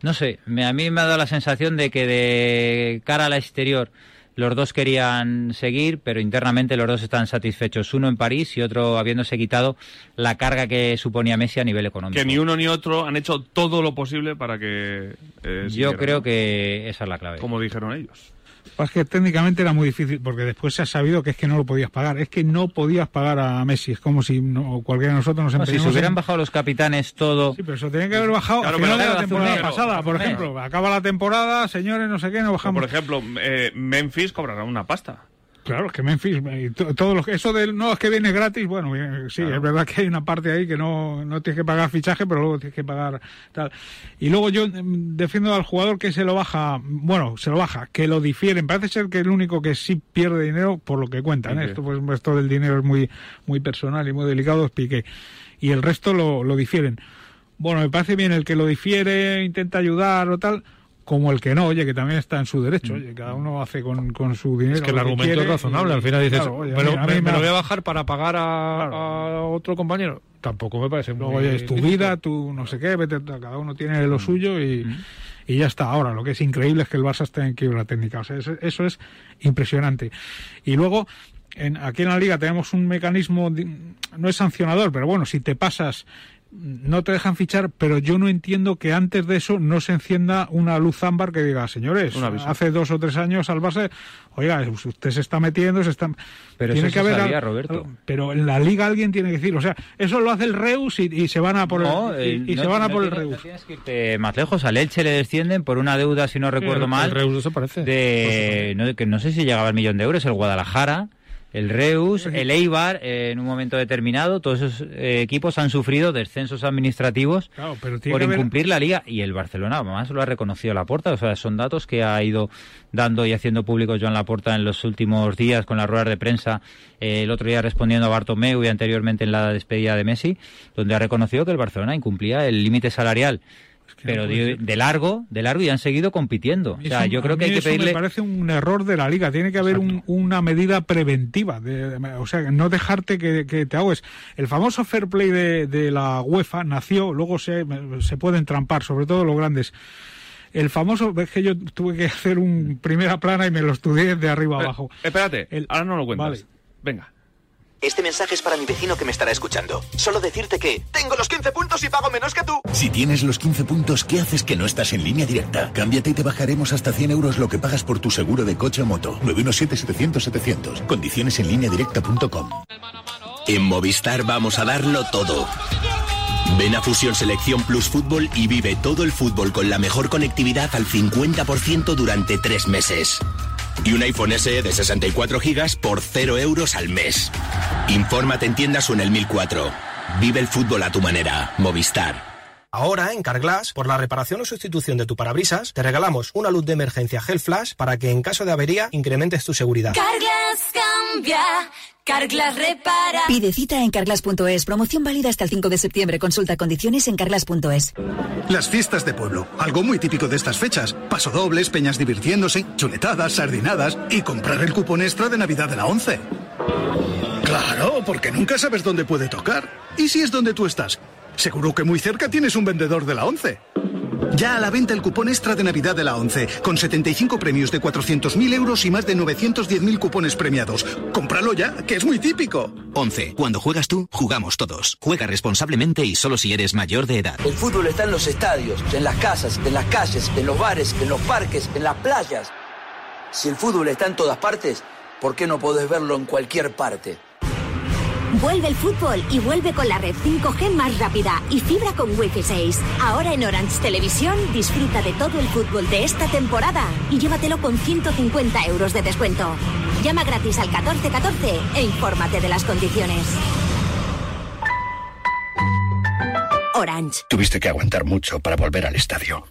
No sé, me- a mí me ha dado la sensación de que de cara al exterior los dos querían seguir, pero internamente los dos están satisfechos. Uno en París y otro habiéndose quitado la carga que suponía Messi a nivel económico. Que ni uno ni otro han hecho todo lo posible para que... eh, Yo creo que esa es la clave. Como dijeron ellos. Es que técnicamente era muy difícil, porque después se ha sabido que es que no lo podías pagar. Es que no podías pagar a Messi. Es como si no- cualquiera de nosotros nos No, si se hubieran bajado los capitanes todo. Sí, pero eso tenía que haber bajado Claro, al final de la temporada pero- pasada, por ejemplo. Acaba la temporada, señores, no sé qué, no O, bajamos. por ejemplo, eh, Memphis cobrará una pasta. Claro, es que Memphis, y to- todo lo que, eso del no es que viene gratis, bueno, eh, sí, es verdad que hay una parte ahí que no, no tienes que pagar fichaje, pero luego tienes que pagar tal. Y luego yo mm, defiendo al jugador que se lo baja, bueno, se lo baja, que lo difieren. Parece ser que el único que sí pierde dinero por lo que cuentan. ¿eh? Esto, pues, esto del dinero es muy, muy personal y muy delicado, es Piqué. Y el resto lo, lo difieren. Bueno, me parece bien el que lo difiere, intenta ayudar o tal, como el que no, oye, que también está en su derecho. Oye, cada uno hace con, con su dinero. Es que el argumento quiere es razonable. Al final dices, claro, oye, a me, lo, me- me voy a bajar para pagar a, a otro compañero. Tampoco me parece muy oye, es tu vida, tu no sé qué, vete, cada uno tiene Mm. lo suyo y, y ya está. Ahora, lo que es increíble es que el Barça esté en quiebra técnica. O sea, eso, eso es impresionante. Y luego, en, aquí en la Liga tenemos un mecanismo, no es sancionador, pero bueno, si te pasas no te dejan fichar, pero yo no entiendo que antes de eso no se encienda una luz ámbar que diga, señores, hace dos o tres años al Barça, oiga, usted se está metiendo, se está... Pero tiene eso que se haber sabía, al- Roberto. Pero en la liga alguien tiene que decir, o sea, eso lo hace el Reus y, y se van a por No, el, eh, y, y no- se van a no por el tienes- Reus. no tienes que irte más lejos. Al Elche le descienden por una deuda, si no recuerdo el- mal, el Reus desaparece. de no, que no sé si llegaba al millón de euros, el Guadalajara, el Reus, el Eibar, eh, en un momento determinado, todos esos eh, equipos han sufrido descensos administrativos Claro, pero tiene por haber- incumplir la liga y el Barcelona además lo ha reconocido Laporta, o sea, son datos que ha ido dando y haciendo público Joan Laporta en los últimos días con las ruedas de prensa, eh, el otro día respondiendo a Bartomeu y anteriormente en la despedida de Messi, donde ha reconocido que el Barcelona incumplía el límite salarial. Pero de, de largo, de largo y han seguido compitiendo. O sea, yo creo a que hay que eso pedirle Me parece un error de la liga. Tiene que haber un- una medida preventiva. de- de- o sea, no dejarte que, que te ahogues. El famoso fair play de, de la UEFA nació, luego se, se pueden trampar, sobre todo los grandes. El famoso, ves que yo tuve que hacer un primera plana y me lo estudié de arriba Eh, abajo. espérate, ahora no lo cuentas. Vale. Venga. Este mensaje es para mi vecino que me estará escuchando. Solo decirte que tengo los 15 puntos y pago menos que tú. Si tienes los 15 puntos, ¿qué haces que no estás en línea directa? Cámbiate y te bajaremos hasta 100 euros lo que pagas por tu seguro de coche o moto. 917-700-700. Condiciones en línea directa.com. En Movistar vamos a darlo todo. Ven a Fusión Selección Plus Fútbol y vive todo el fútbol con la mejor conectividad al 50% durante tres meses. Y un iPhone SE de 64 GB por 0 euros al mes. Infórmate en tiendas o en el 1004. Vive el fútbol a tu manera. Movistar. Ahora, en Carglass, por la reparación o sustitución de tu parabrisas, te regalamos una luz de emergencia Gel Flash para que en caso de avería incrementes tu seguridad. Carglass cambia, Carglass repara. Pide cita en carglass.es. Promoción válida hasta el 5 de septiembre. Consulta condiciones en carglass.es. Las fiestas de pueblo, algo muy típico de estas fechas. Pasodobles, peñas divirtiéndose, chuletadas, sardinadas y comprar el cupón extra de Navidad de la 11. Claro, porque nunca sabes dónde puede tocar. ¿Y si es donde tú estás? Seguro que muy cerca tienes un vendedor de la 11. Ya a la venta el cupón extra de Navidad de la 11, con 75 premios de 400.000 euros y más de 910.000 cupones premiados. Cómpralo ya, que es muy típico. 11. Cuando juegas tú, jugamos todos. Juega responsablemente y solo si eres mayor de edad. El fútbol está en los estadios, en las casas, en las calles, en los bares, en los parques, en las playas. Si el fútbol está en todas partes, ¿por qué no podés verlo en cualquier parte? Vuelve el fútbol y vuelve con la red 5G más rápida y fibra con Wi-Fi 6. Ahora en Orange Televisión disfruta de todo el fútbol de esta temporada y llévatelo con 150 euros de descuento. Llama gratis al 1414 e infórmate de las condiciones. Orange. Tuviste que aguantar mucho para volver al estadio.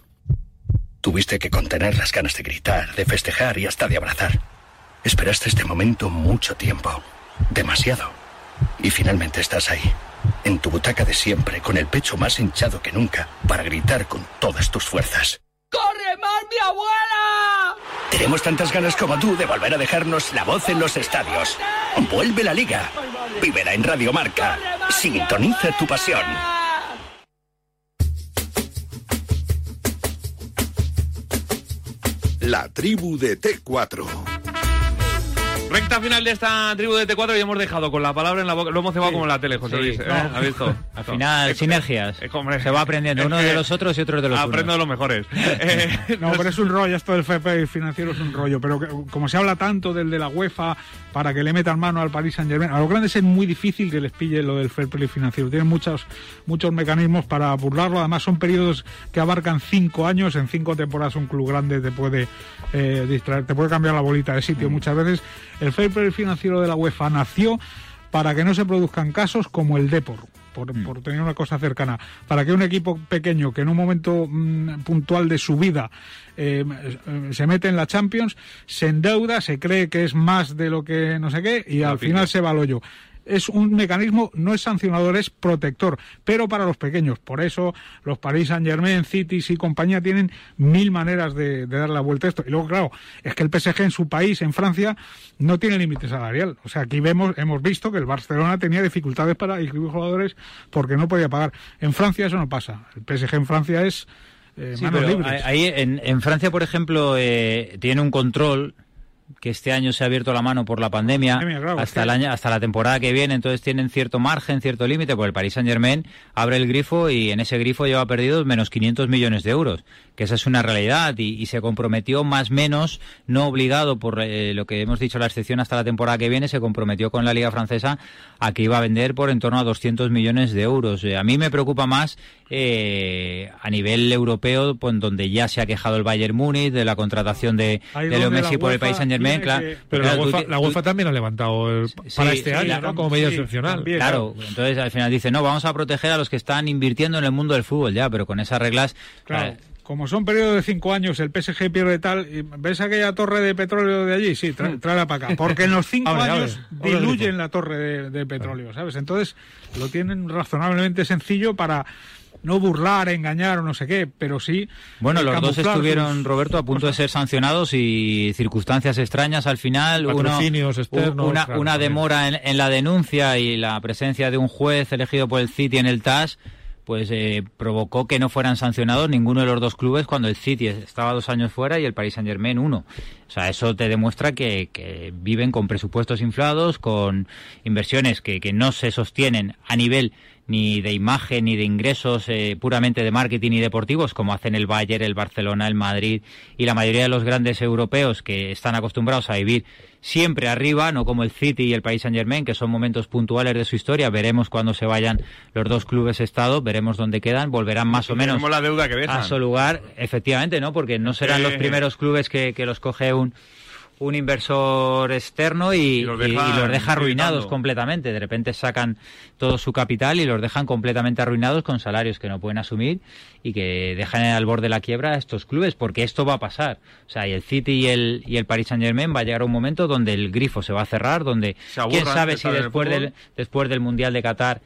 Tuviste que contener las ganas de gritar, de festejar y hasta de abrazar. Esperaste este momento mucho tiempo. Demasiado. Y finalmente estás ahí, en tu butaca de siempre, con el pecho más hinchado que nunca, para gritar con todas tus fuerzas. ¡Corre más, mi abuela! Tenemos tantas ganas como tú de volver a dejarnos la voz en los estadios. Vuelve la liga. Vívela en Radio Marca. Sintoniza tu pasión. La tribu de T4. Recta final de esta tribu de T4 y hemos dejado con la palabra en la boca. Lo hemos cebado como en la tele, José Sí, Luis. ¿eh? no. ¿Has visto? Al final, sinergias. hombre, Se va aprendiendo es uno que de los otros y otros de los Aprendo de los mejores. Eh, No, pero es un rollo, esto del FP financiero es un rollo, pero que- como se habla tanto del de la UEFA para que le metan mano al Paris Saint Germain, a los grandes es muy difícil que les pille lo del fair play financiero. Tienen muchos, muchos mecanismos para burlarlo, además son periodos que abarcan cinco años, en cinco temporadas un club grande te puede eh, distraer, te puede cambiar la bolita de sitio muchas veces. El fair play financiero de la UEFA nació para que no se produzcan casos como el Depor. Por, por tener una cosa cercana, para que un equipo pequeño que en un momento mm, puntual de su vida eh, eh, se mete en la Champions, se endeuda, se cree que es más de lo que no sé qué y al final se va al hoyo es un mecanismo, no es sancionador, es protector, pero para los pequeños. Por eso los Paris Saint Germain, Cities y compañía tienen mil maneras de, de dar la vuelta a esto. Y luego, claro, es que el PSG en su país, en Francia, no tiene límite salarial. O sea, aquí vemos, hemos visto que el Barcelona tenía dificultades para inscribir jugadores porque no podía pagar. En Francia eso no pasa. El PSG en Francia es eh, Sí, manos libres. ahí en, en Francia, por ejemplo, eh, tiene un control que este año se ha abierto la mano por la pandemia Pandemia, claro, hasta el año hasta la temporada que viene. Entonces tienen cierto margen cierto límite pues el Paris Saint Germain abre el grifo y en ese grifo lleva perdido menos 500 millones de euros que esa es una realidad. Y, y se comprometió más menos no obligado por eh, lo que hemos dicho la excepción hasta la temporada que viene se comprometió con la liga francesa a que iba a vender por en torno a 200 millones de euros. Eh, a mí me preocupa más eh, a nivel europeo pues, donde ya se ha quejado el Bayern Múnich de la contratación de, Leo Messi por el Paris Saint Germain tiene claro que- Pero la claro, UEFA, la tú- también ha levantado el- para este sí, año, la- ¿no? Como medida sí, excepcional. Claro, entonces al final dice, no, vamos a proteger a los que están invirtiendo en el mundo del fútbol ya, pero con esas reglas... Claro. eh, Como son periodos de cinco años, el PSG pierde tal. ¿Ves aquella torre de petróleo de allí? Sí, tra- tráela para acá. Porque en los cinco Abre, años abre, abre el diluyen la torre de, de petróleo, ¿sabes? Entonces lo tienen razonablemente sencillo para no burlar, engañar o no sé qué, pero sí. Bueno, eh, los dos estuvieron, sus- Roberto, a punto de ser sancionados y circunstancias extrañas al final. uno- Patrocinios externos, una, claro, una también. demora en, en la denuncia y la presencia de un juez elegido por el City en el TAS pues eh, provocó que no fueran sancionados ninguno de los dos clubes cuando el City estaba dos años fuera y el Paris Saint Germain uno. O sea, eso te demuestra que, que viven con presupuestos inflados, con inversiones que, que no se sostienen a nivel ni de imagen ni de ingresos eh, puramente de marketing y deportivos como hacen el Bayern, el Barcelona, el Madrid y la mayoría de los grandes europeos que están acostumbrados a vivir siempre arriba, no como el City y el Paris Saint Germain, que son momentos puntuales de su historia. Veremos cuando se vayan los dos clubes estado, veremos dónde quedan, volverán más o menos la deuda que a su lugar, efectivamente, ¿no? Porque no serán los primeros clubes que, que los coge un un inversor externo y, los y deja arruinados gritando. completamente. De repente sacan todo su capital y los dejan completamente arruinados con salarios que no pueden asumir y que dejan al borde de la quiebra a estos clubes, porque esto va a pasar. O sea, y el City y el, y el Paris Saint Germain va a llegar a un momento donde el grifo se va a cerrar, donde quién sabe si después del, después del Mundial de Qatar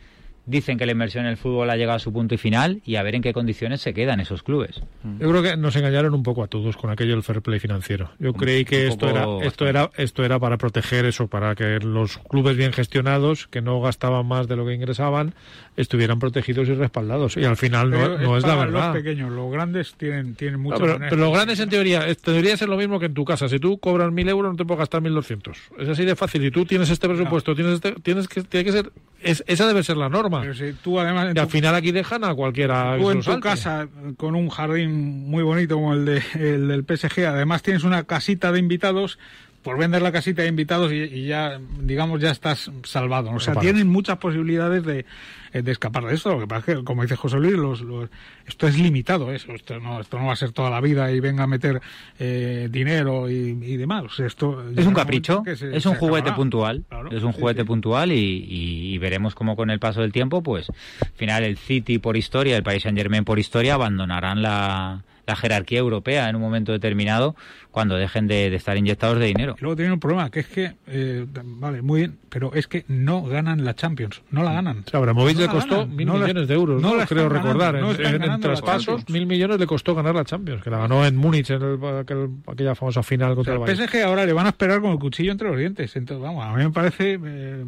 dicen que la inversión en el fútbol ha llegado a su punto y final y a ver en qué condiciones se quedan esos clubes. Yo creo que nos engañaron un poco a todos con aquello del fair play financiero. Yo creí que esto era, esto era, esto era para proteger eso, para que los clubes bien gestionados, que no gastaban más de lo que ingresaban, estuvieran protegidos y respaldados. Y al final no, no es la verdad. Los pequeños, los grandes tienen, tienen No, mucho pero, los grandes en teoría, es- debería ser lo mismo que en tu casa. Si tú cobras mil euros, no te puedes gastar mil doscientos. Es así de fácil. Si tú tienes este presupuesto, tienes este, tienes que, tiene que ser, es- esa debe ser la norma. Pero si tú además Y al final aquí dejan a cualquiera. Tú en tu casa, con un jardín muy bonito como el, de, el del PSG, además tienes una casita de invitados, por vender la casita de invitados y, y ya, digamos, ya estás salvado. O sea, tienen muchas posibilidades de, eh, de escapar de esto. Lo que pasa es que, como dice José Luis, los, los- esto es limitado. Eso. Esto, no, esto no va a ser toda la vida y venga a meter eh, dinero y, y demás. O sea, esto Es un capricho, se- es un juguete acabará. puntual, Claro, es un sí, juguete sí. puntual y, y- y veremos cómo con el paso del tiempo, pues, al final el City por historia, el Paris Saint Germain por historia abandonarán la, la jerarquía europea en un momento determinado cuando dejen de, de estar inyectados de dinero. Y luego tienen un problema, que es que, eh, vale, muy bien, pero es que no ganan la Champions, no la ganan. O sea, Abramovich No le costó ganan, mil no la- millones de euros, no ¿no? creo recordar. en, traspasos, mil millones le costó ganar la Champions, que la ganó en Múnich en el- aquel- aquella famosa final O contra sea, el el Bayern. PSG ahora le van a esperar con el cuchillo entre los dientes. Entonces, vamos, a mí me parece, eh,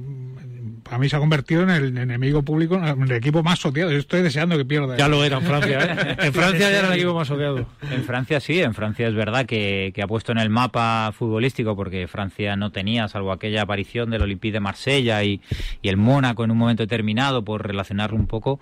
a mí se ha convertido en el enemigo público, en el equipo más odiado. Yo estoy deseando que pierda. Ya lo era en Francia, ¿eh? En Francia ya era el equipo más odiado. En Francia sí, en Francia es verdad que, que ha puesto en el mapa futbolístico porque Francia no tenía, salvo aquella aparición del Olympique de Marsella y, y el Mónaco en un momento determinado, por relacionarlo un poco,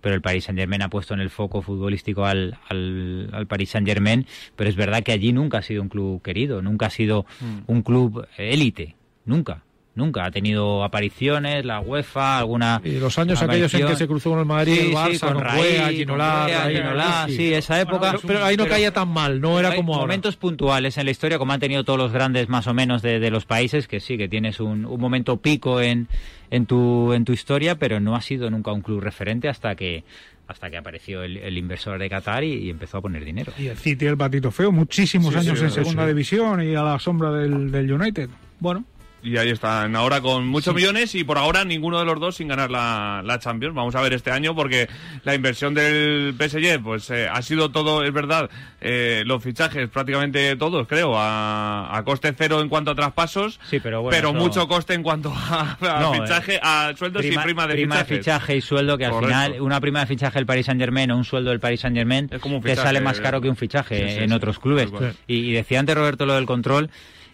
pero el Paris Saint Germain ha puesto en el foco futbolístico al, al, al Paris Saint Germain, pero es verdad que allí nunca ha sido un club querido, nunca ha sido un club élite, nunca. Nunca ha tenido apariciones, la UEFA, alguna. Y los años aquellos en que se cruzó con el Madrid, Sí, el sí, Barça, con con Raí, Cuea, con Ginola, Raí, Ginola, sí. sí, esa época. Pero, pero ahí no caía tan mal, no era como ahora. momentos puntuales en la historia, como han tenido todos los grandes más o menos de, de los países, que sí, que tienes un, un momento pico en, en, tu, en tu historia, pero no ha sido nunca un club referente hasta que hasta que apareció el, el inversor de Qatar y, y empezó a poner dinero. Y el City, el patito feo, muchísimos Sí, años sí, en sí, segunda sí. división y a la sombra del, del United. Bueno, Y ahí están ahora con muchos millones y por ahora ninguno de los dos sin ganar la, la Champions. Vamos a ver este año porque la inversión del PSG pues eh, ha sido todo, es verdad, eh, los fichajes prácticamente todos, creo, a, a coste cero en cuanto a traspasos, Sí, pero bueno, eso- mucho coste en cuanto a, a No, fichaje, a sueldos y prima de prima fichajes. fichaje y sueldo que al Correcto. final una prima de fichaje del Paris Saint Germain o un sueldo del Paris Saint Germain te sale más caro que un fichaje Sí, en otros clubes y decía antes Roberto lo del control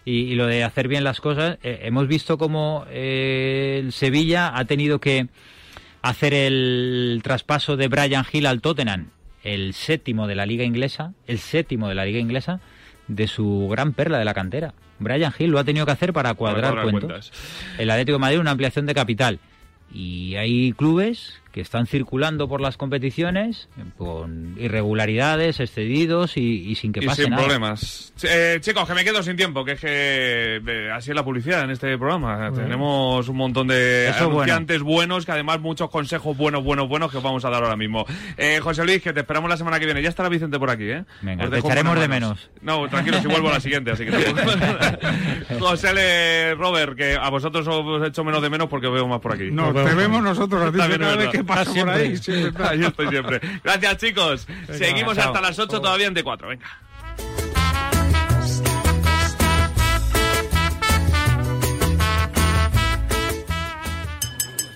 y, y lo de hacer bien las cosas eh, hemos visto como eh, el Sevilla ha tenido que hacer el traspaso de Brian Hill al Tottenham el séptimo de la liga inglesa el séptimo de la liga inglesa de su gran perla de la cantera. Brian Hill lo ha tenido que hacer para cuadrar, cuadrar cuentos. cuentas. el Atlético de Madrid una ampliación de capital. Y hay clubes que están circulando por las competiciones con irregularidades, excedidos y, y sin que y pase sin nada. problemas. Eh, chicos, que me quedo sin tiempo, que es que eh, así es la publicidad en este programa. Tenemos un montón de Eso es anunciantes buenos, que además muchos consejos buenos, buenos, buenos que os vamos a dar ahora mismo. Eh, José Luis, que te esperamos la semana que viene. Ya estará Vicente por aquí, ¿eh? Venga, Os te echaremos de menos. No, tranquilo, si vuelvo a la siguiente, así que. José Le, Robert, que a vosotros os he hecho menos de menos porque os veo más por aquí. no, te vemos nosotros a ti Paso por ahí. verdad. Ahí estoy siempre. Gracias, chicos. Seguimos chao. hasta las 8 todavía en T4. Venga.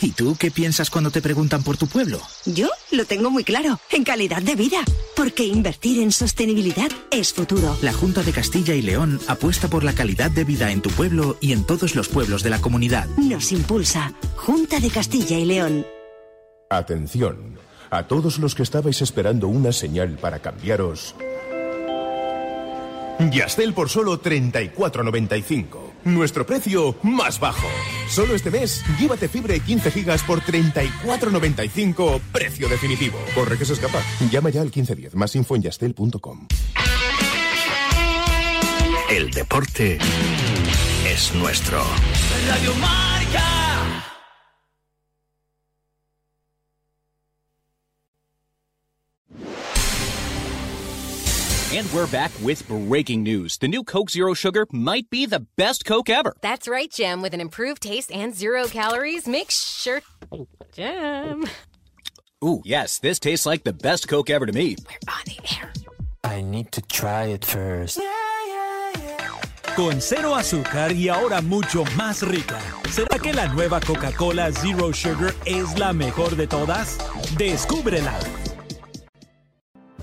¿y tú qué piensas cuando te preguntan por tu pueblo? Yo lo tengo muy claro, en calidad de vida, porque invertir en sostenibilidad es futuro. La Junta de Castilla y León apuesta por la calidad de vida en tu pueblo y en todos los pueblos de la comunidad. Nos impulsa Junta de Castilla y León. Atención, a todos los que estabais esperando una señal para cambiaros. Yastel por solo 34.95. Nuestro precio más bajo. Solo este mes, llévate fibra y 15 gigas por 34.95, precio definitivo. Corre que se escapa. Llama ya al 1510. Más info en yastel.com. El deporte es nuestro. Radio Marca. And we're back with breaking news. The new Coke Zero Sugar might be the best Coke ever. That's right, Jim. With an improved taste and zero calories, make sure. Jim. Ooh, yes, this tastes like the best Coke ever to me. We're on the air. I need to try it first. Con cero azúcar y ahora mucho más rica. ¿Será que la nueva Coca-Cola Zero Sugar es la mejor de todas? Descúbrela.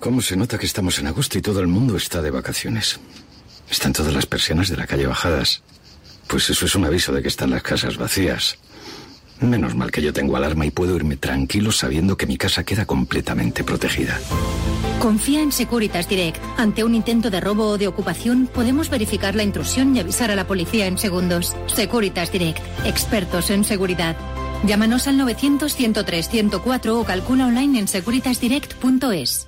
¿Cómo se nota que estamos en agosto y todo el mundo está de vacaciones? Están todas las persianas de la calle bajadas. Pues eso es un aviso de que están las casas vacías. Menos mal que yo tengo alarma y puedo irme tranquilo sabiendo que mi casa queda completamente protegida. Confía en Securitas Direct. Ante un intento de robo o de ocupación, podemos verificar la intrusión y avisar a la policía en segundos. Securitas Direct. Expertos en seguridad. Llámanos al 900-103-104 o calcula online en securitasdirect.es.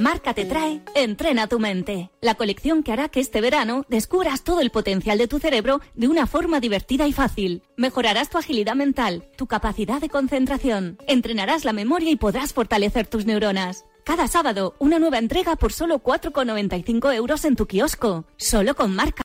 Marca te trae Entrena tu mente, la colección que hará que este verano descubras todo el potencial de tu cerebro de una forma divertida y fácil. Mejorarás tu agilidad mental, tu capacidad de concentración, entrenarás la memoria y podrás fortalecer tus neuronas. Cada sábado, una nueva entrega por solo 4,95 euros en tu kiosco, solo con Marca.